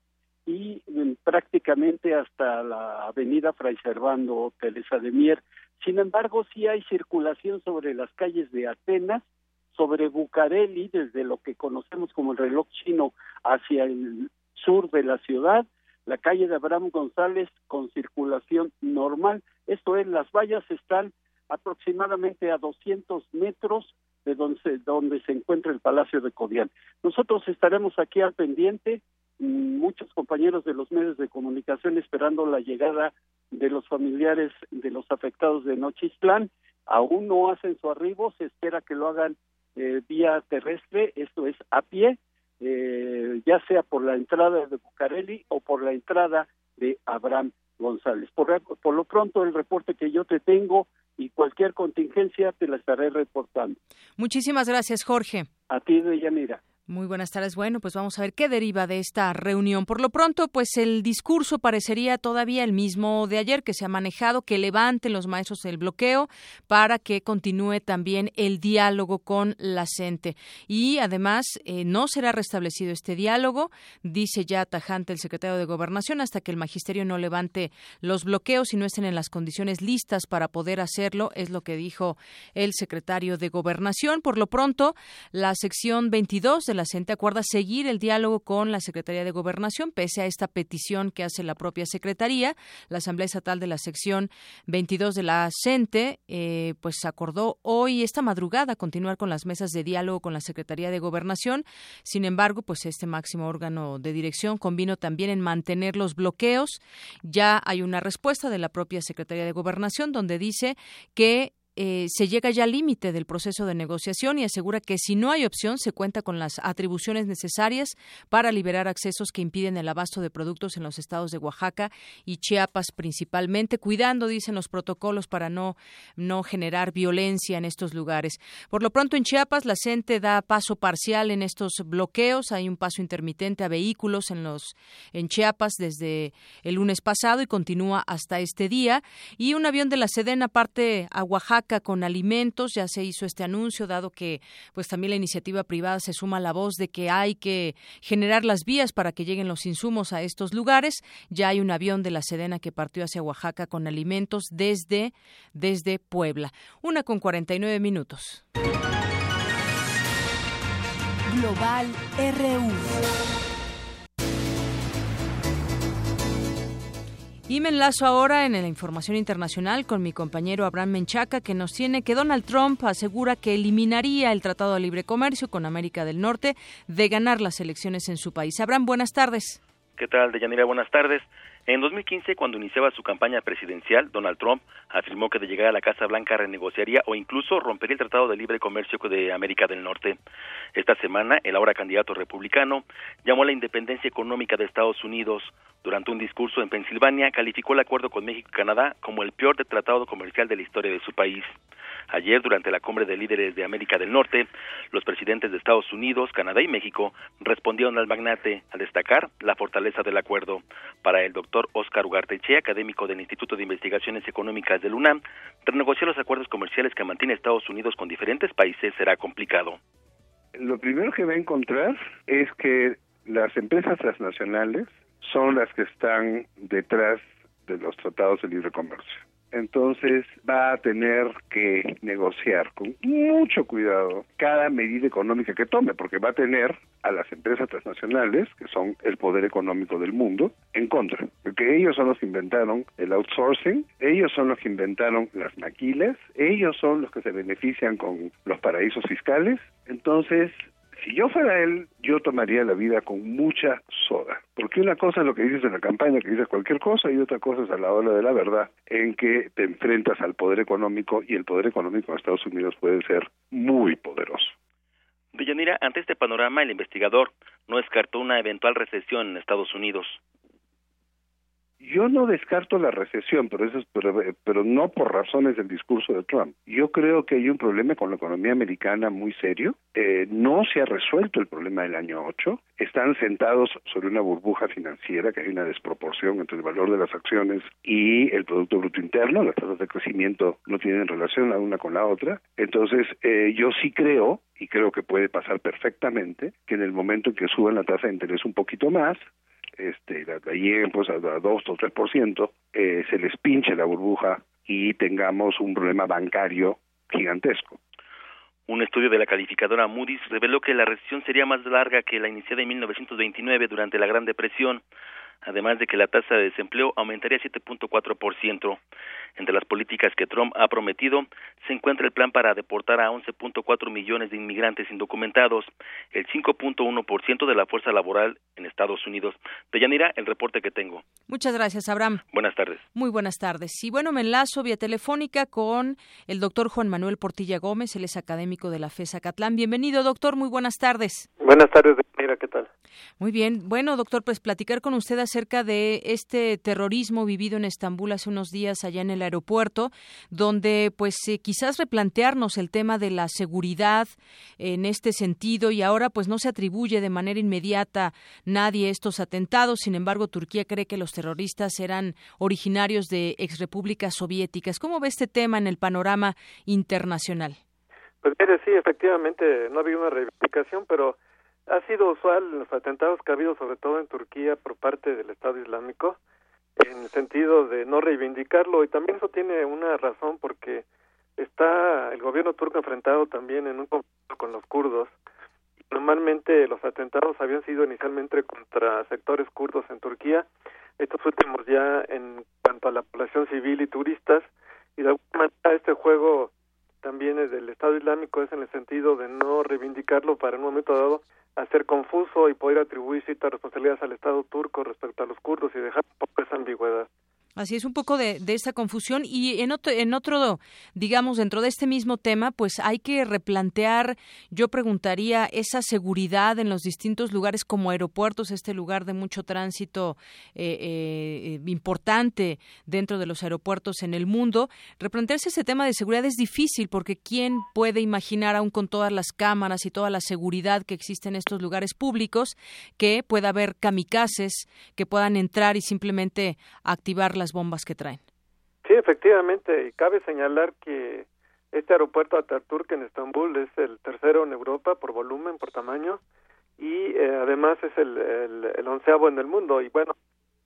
y mm, prácticamente hasta la Avenida Fray Servando Teresa de Mier. Sin embargo, sí hay circulación sobre las calles de Atenas, sobre Bucareli, desde lo que conocemos como el reloj chino hacia el sur de la ciudad, la calle de Abraham González con circulación normal. Esto es, las vallas están aproximadamente a 200 metros de donde se, donde se encuentra el Palacio de Codián. Nosotros estaremos aquí al pendiente, mm, muchos compañeros de los medios de comunicación esperando la llegada de los familiares de los afectados de Nochistlán. Aún no hacen su arribo, se espera que lo hagan eh, vía terrestre, esto es a pie, eh, ya sea por la entrada de Bucareli o por la entrada de Abraham González. Por, por lo pronto, el reporte que yo te tengo y cualquier contingencia te la estaré reportando. Muchísimas gracias, Jorge. A ti, Deyanira. Muy buenas tardes. Bueno, pues vamos a ver qué deriva de esta reunión. Por lo pronto, pues el discurso parecería todavía el mismo de ayer que se ha manejado, que levanten los maestros el bloqueo para que continúe también el diálogo con la CENTE. Y además, eh, no será restablecido este diálogo, dice ya tajante el secretario de Gobernación, hasta que el magisterio no levante los bloqueos y no estén en las condiciones listas para poder hacerlo, es lo que dijo el secretario de Gobernación. Por lo pronto, la sección 22 de la CENTE acuerda seguir el diálogo con la Secretaría de Gobernación, pese a esta petición que hace la propia Secretaría. La Asamblea Estatal de la sección 22 de la CENTE, eh, pues acordó hoy, esta madrugada, continuar con las mesas de diálogo con la Secretaría de Gobernación. Sin embargo, pues este máximo órgano de dirección convino también en mantener los bloqueos. Ya hay una respuesta de la propia Secretaría de Gobernación donde dice que eh, se llega ya al límite del proceso de negociación y asegura que si no hay opción se cuenta con las atribuciones necesarias para liberar accesos que impiden el abasto de productos en los estados de Oaxaca y Chiapas principalmente, cuidando, dicen los protocolos, para no, no generar violencia en estos lugares. Por lo pronto en Chiapas la CENTE da paso parcial en estos bloqueos, hay un paso intermitente a vehículos en los en Chiapas desde el lunes pasado y continúa hasta este día y un avión de la Sedena parte a Oaxaca con alimentos. Ya se hizo este anuncio, dado que pues también la iniciativa privada se suma a la voz de que hay que generar las vías para que lleguen los insumos a estos lugares. Ya hay un avión de la Sedena que partió hacia Oaxaca con alimentos desde, desde Puebla. Una con 49 minutos. Global RU. Y me enlazo ahora en la información internacional con mi compañero Abraham Menchaca, que nos tiene que Donald Trump asegura que eliminaría el Tratado de Libre Comercio con América del Norte de ganar las elecciones en su país. Abraham, buenas tardes. ¿Qué tal, Deyanira? Buenas tardes. En 2015, cuando iniciaba su campaña presidencial, Donald Trump afirmó que de llegar a la Casa Blanca renegociaría o incluso rompería el Tratado de Libre Comercio de América del Norte. Esta semana, el ahora candidato republicano llamó a la independencia económica de Estados Unidos. Durante un discurso en Pensilvania, calificó el acuerdo con México y Canadá como el peor tratado comercial de la historia de su país. Ayer, durante la cumbre de líderes de América del Norte, los presidentes de Estados Unidos, Canadá y México respondieron al magnate al destacar la fortaleza del acuerdo. Para el doctor Oscar Ugarteche, académico del Instituto de Investigaciones Económicas del UNAM, renegociar los acuerdos comerciales que mantiene Estados Unidos con diferentes países será complicado. Lo primero que va a encontrar es que las empresas transnacionales son las que están detrás de los tratados de libre comercio entonces va a tener que negociar con mucho cuidado cada medida económica que tome, porque va a tener a las empresas transnacionales, que son el poder económico del mundo, en contra, porque ellos son los que inventaron el outsourcing, ellos son los que inventaron las maquilas, ellos son los que se benefician con los paraísos fiscales, entonces si yo fuera él, yo tomaría la vida con mucha soda. Porque una cosa es lo que dices en la campaña, que dices cualquier cosa, y otra cosa es a la hora de la verdad, en que te enfrentas al poder económico y el poder económico de Estados Unidos puede ser muy poderoso. Deyanira, ante este panorama, el investigador no descartó una eventual recesión en Estados Unidos. Yo no descarto la recesión, pero, eso es, pero, no por razones del discurso de Trump. Yo creo que hay un problema con la economía americana muy serio. Eh, no se ha resuelto el problema del año 8. Están sentados sobre una burbuja financiera, que hay una desproporción entre el valor de las acciones y el Producto Bruto Interno. Las tasas de crecimiento no tienen relación la una con la otra. Entonces, eh, yo sí creo y creo que puede pasar perfectamente que en el momento en que suban la tasa de interés un poquito más, este, la, lleguen pues a, a 2 o 3%, eh, se les pinche la burbuja y tengamos un problema bancario gigantesco. Un estudio de la calificadora Moody's reveló que la recesión sería más larga que la iniciada en 1929 durante la Gran Depresión además de que la tasa de desempleo aumentaría 7.4%. Entre las políticas que Trump ha prometido se encuentra el plan para deportar a 11.4 millones de inmigrantes indocumentados, el 5.1% de la fuerza laboral en Estados Unidos. Deyanira, el reporte que tengo. Muchas gracias, Abraham. Buenas tardes. Muy buenas tardes. Y bueno, me enlazo vía telefónica con el doctor Juan Manuel Portilla Gómez, él es académico de la FESA Catlán. Bienvenido, doctor. Muy buenas tardes. Buenas tardes, Deyanira. ¿Qué tal? Muy bien. Bueno, doctor, pues platicar con usted acerca de este terrorismo vivido en Estambul hace unos días allá en el aeropuerto, donde pues eh, quizás replantearnos el tema de la seguridad en este sentido y ahora pues no se atribuye de manera inmediata nadie estos atentados. Sin embargo, Turquía cree que los terroristas eran originarios de exrepúblicas soviéticas. ¿Cómo ve este tema en el panorama internacional? Pues mire, sí, efectivamente no había una reivindicación, pero ha sido usual los atentados que ha habido, sobre todo en Turquía, por parte del Estado Islámico, en el sentido de no reivindicarlo, y también eso tiene una razón porque está el gobierno turco enfrentado también en un conflicto con los kurdos. Normalmente los atentados habían sido inicialmente contra sectores kurdos en Turquía, estos últimos ya en cuanto a la población civil y turistas, y de alguna manera este juego también es del Estado Islámico es en el sentido de no reivindicarlo para en un momento dado hacer confuso y poder atribuir ciertas responsabilidades al Estado turco respecto a los kurdos y dejar esa ambigüedad. Así es un poco de, esta confusión y en otro, en otro, digamos, dentro de este mismo tema, pues hay que replantear, yo preguntaría, esa seguridad en los distintos lugares como aeropuertos, este lugar de mucho tránsito eh, eh, importante dentro de los aeropuertos en el mundo. Replantearse ese tema de seguridad es difícil porque ¿quién puede imaginar, aún con todas las cámaras y toda la seguridad que existe en estos lugares públicos, que pueda haber kamikazes que puedan entrar y simplemente activar las bombas que traen. Sí, efectivamente, y cabe señalar que este aeropuerto Ataturk en Estambul es el tercero en Europa por volumen, por tamaño, y eh, además es el, el, onceavo en el mundo. Y bueno,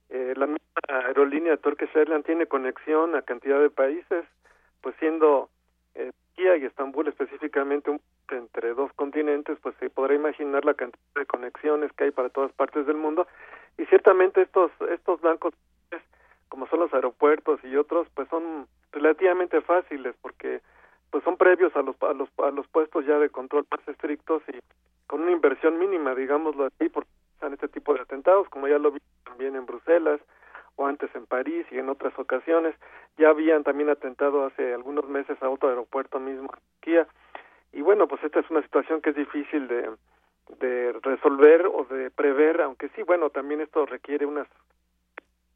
eh, la aerolínea Turkish Airlines tiene conexión a cantidad de países, pues siendo eh, Turquía y Estambul específicamente un, entre dos continentes, pues se podrá imaginar la cantidad de conexiones que hay para todas partes del mundo. Y ciertamente estos, estos blancos como son los aeropuertos y otros, pues son relativamente fáciles porque pues son previos a los a los a los puestos ya de control más estrictos y con una inversión mínima, digámoslo así, por este tipo de atentados, como ya lo vi también en Bruselas o antes en París y en otras ocasiones. Ya habían también atentado hace algunos meses a otro aeropuerto mismo Turquía. Y bueno, pues esta es una situación que es difícil de, de resolver o de prever, aunque sí, bueno, también esto requiere unas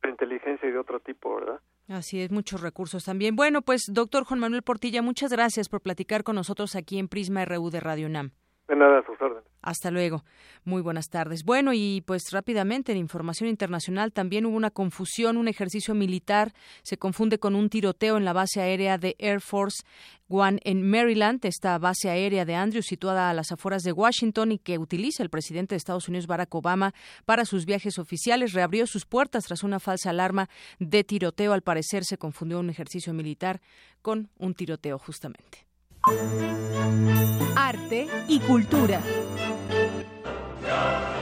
inteligencia y de otro tipo, ¿verdad? Así es, muchos recursos también. Bueno, pues doctor Juan Manuel Portilla, muchas gracias por platicar con nosotros aquí en Prisma RU de Radio UNAM. De nada, a sus órdenes. Hasta luego. Muy buenas tardes. Bueno, y pues rápidamente en información internacional también hubo una confusión. Un ejercicio militar se confunde con un tiroteo en la base aérea de Air Force One en Maryland, esta base aérea de Andrews situada a las afueras de Washington y que utiliza el presidente de Estados Unidos Barack Obama para sus viajes oficiales, reabrió sus puertas tras una falsa alarma de tiroteo. Al parecer se confundió un ejercicio militar con un tiroteo justamente. Arte y cultura. Yeah.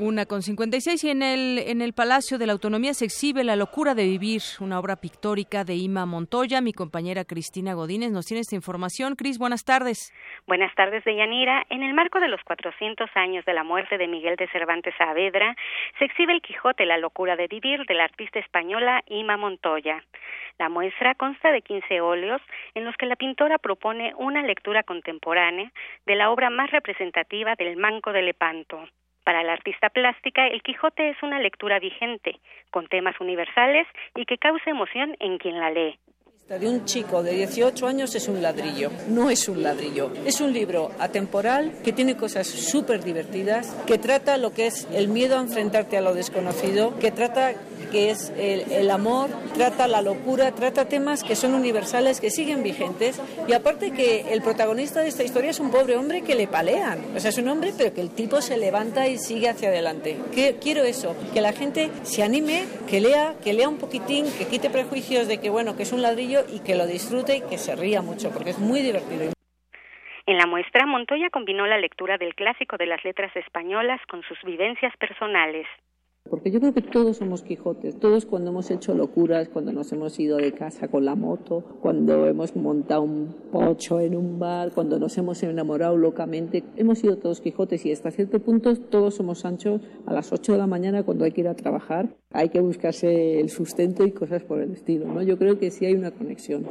Una con 56 y en el, en el Palacio de la Autonomía se exhibe La locura de vivir, una obra pictórica de Ima Montoya. Mi compañera Cristina Godínez nos tiene esta información. Cris, buenas tardes. Buenas tardes, Deyanira. En el marco de los 400 años de la muerte de Miguel de Cervantes Saavedra, se exhibe el Quijote, La locura de vivir, de la artista española Ima Montoya. La muestra consta de 15 óleos en los que la pintora propone una lectura contemporánea de la obra más representativa del Manco de Lepanto. Para la artista plástica, El Quijote es una lectura vigente, con temas universales y que causa emoción en quien la lee de un chico de 18 años es un ladrillo, no es un ladrillo. Es un libro atemporal que tiene cosas súper divertidas, que trata lo que es el miedo a enfrentarte a lo desconocido, que trata que es el, amor, trata la locura, trata temas que son universales, que siguen vigentes. Y aparte que el protagonista de esta historia es un pobre hombre que le palean. O sea, es un hombre, pero que el tipo se levanta y sigue hacia adelante. Que, quiero eso, que la gente se anime, que lea, que lea un poquitín, que quite prejuicios de que, bueno, que es un ladrillo y que lo disfrute y que se ría mucho, porque es muy divertido. En la muestra, Montoya combinó la lectura del clásico de las letras españolas con sus vivencias personales. Porque yo creo que todos somos Quijotes, todos cuando hemos hecho locuras, cuando nos hemos ido de casa con la moto, cuando hemos montado un pocho en un bar, cuando nos hemos enamorado locamente, hemos sido todos Quijotes y hasta cierto punto todos somos Sancho a las 8 de la mañana cuando hay que ir a trabajar, hay que buscarse el sustento y cosas por el estilo, ¿no? Yo creo que sí hay una conexión.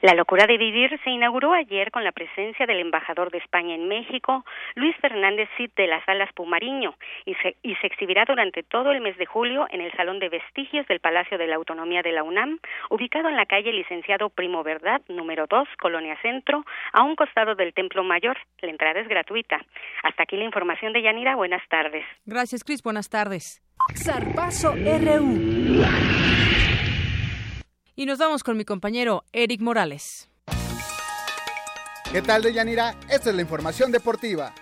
La locura de vivir se inauguró ayer con la presencia del embajador de España en México, Luis Fernández Cid de las Salas Pumariño, y se, y se exhibirá durante todo el mes de julio en el Salón de Vestigios del Palacio de la Autonomía de la UNAM, ubicado en la calle Licenciado Primo Verdad, número 2, Colonia Centro, a un costado del Templo Mayor. La entrada es gratuita. Hasta aquí la información de Yanira. Buenas tardes. Gracias, Cris. Buenas tardes. Zarpazo RU. Y nos vamos con mi compañero Eric Morales. ¿Qué tal, Deyanira? Esta es la información deportiva.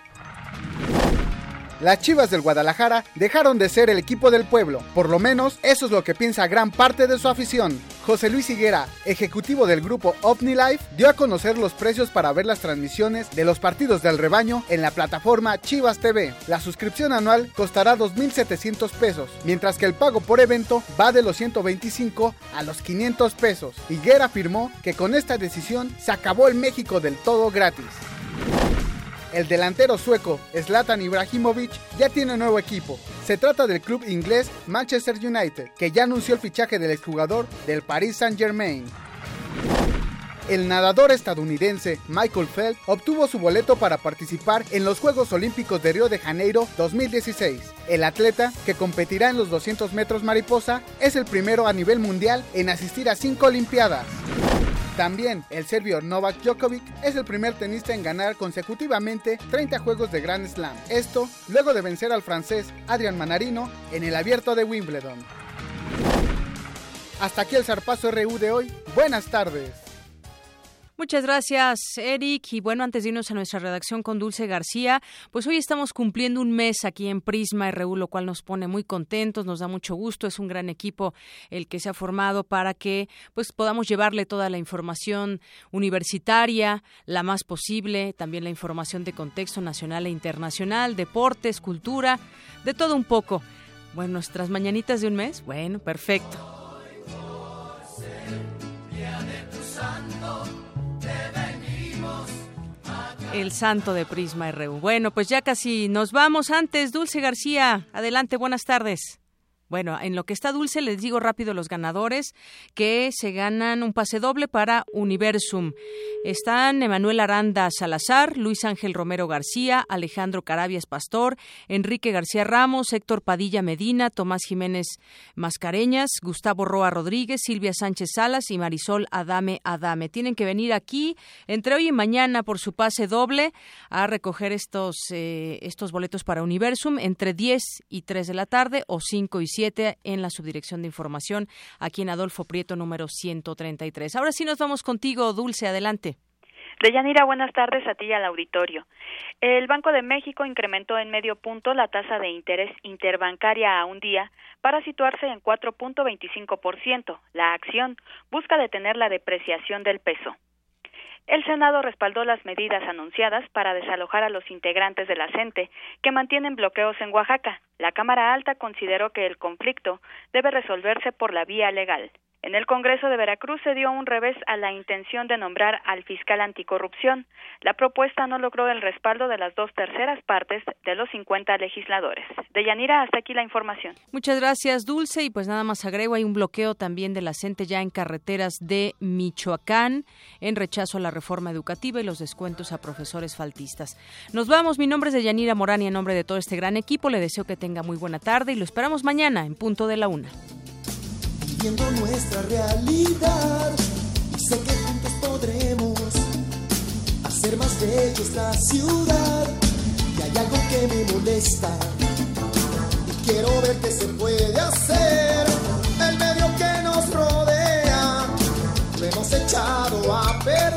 Las Chivas del Guadalajara dejaron de ser el equipo del pueblo, por lo menos eso es lo que piensa gran parte de su afición. José Luis Higuera, ejecutivo del grupo OmniLife, dio a conocer los precios para ver las transmisiones de los partidos del rebaño en la plataforma Chivas TV. La suscripción anual costará 2.700 pesos, mientras que el pago por evento va de los 125 a los 500 pesos. Higuera afirmó que con esta decisión se acabó el México del todo gratis. El delantero sueco Zlatan Ibrahimovic ya tiene nuevo equipo. Se trata del club inglés Manchester United, que ya anunció el fichaje del exjugador del Paris Saint-Germain. El nadador estadounidense Michael Phelps obtuvo su boleto para participar en los Juegos Olímpicos de Río de Janeiro 2016. El atleta, que competirá en los 200 metros mariposa, es el primero a nivel mundial en asistir a cinco Olimpiadas. También el serbio Novak Djokovic es el primer tenista en ganar consecutivamente 30 juegos de Grand Slam. Esto luego de vencer al francés Adrian Manarino en el abierto de Wimbledon. Hasta aquí el zarpazo RU de hoy. Buenas tardes. Muchas gracias, Eric. Y bueno, antes de irnos a nuestra redacción con Dulce García, pues hoy estamos cumpliendo un mes aquí en Prisma RU, lo cual nos pone muy contentos, nos da mucho gusto. Es un gran equipo el que se ha formado para que pues podamos llevarle toda la información universitaria, la más posible, también la información de contexto nacional e internacional, deportes, cultura, de todo un poco. Bueno, nuestras mañanitas de un mes, bueno, perfecto. El santo de Prisma RU. Bueno, pues ya casi nos vamos. Antes, Dulce García, adelante, buenas tardes. Bueno, en lo que está dulce les digo rápido los ganadores que se ganan un pase doble para Universum. Están Emanuel Aranda Salazar, Luis Ángel Romero García, Alejandro Carabias Pastor, Enrique García Ramos, Héctor Padilla Medina, Tomás Jiménez Mascareñas, Gustavo Roa Rodríguez, Silvia Sánchez Salas y Marisol Adame Adame. Tienen que venir aquí entre hoy y mañana por su pase doble a recoger estos, eh, estos boletos para Universum entre 10 y 3 de la tarde o 5 y en la Subdirección de Información, aquí en Adolfo Prieto, número 133. Ahora sí nos vamos contigo, Dulce, adelante. Deyanira, buenas tardes a ti y al auditorio. El Banco de México incrementó en medio punto la tasa de interés interbancaria a un día para situarse en 4.25%. La acción busca detener la depreciación del peso. El Senado respaldó las medidas anunciadas para desalojar a los integrantes de la CENTE que mantienen bloqueos en Oaxaca. La Cámara Alta consideró que el conflicto debe resolverse por la vía legal. En el Congreso de Veracruz se dio un revés a la intención de nombrar al fiscal anticorrupción. La propuesta no logró el respaldo de las dos terceras partes de los 50 legisladores. De Yanira, hasta aquí la información. Muchas gracias, Dulce. Y pues nada más agrego, hay un bloqueo también de la CENTE ya en carreteras de Michoacán en rechazo a la reforma educativa y los descuentos a profesores faltistas. Nos vamos. Mi nombre es de Yanira Morán y en nombre de todo este gran equipo le deseo que tenga muy buena tarde y lo esperamos mañana en punto de la una nuestra realidad. Y sé que juntos podremos hacer más bella esta ciudad. Y hay algo que me molesta. Y quiero ver qué se puede hacer. El medio que nos rodea lo hemos echado a perder.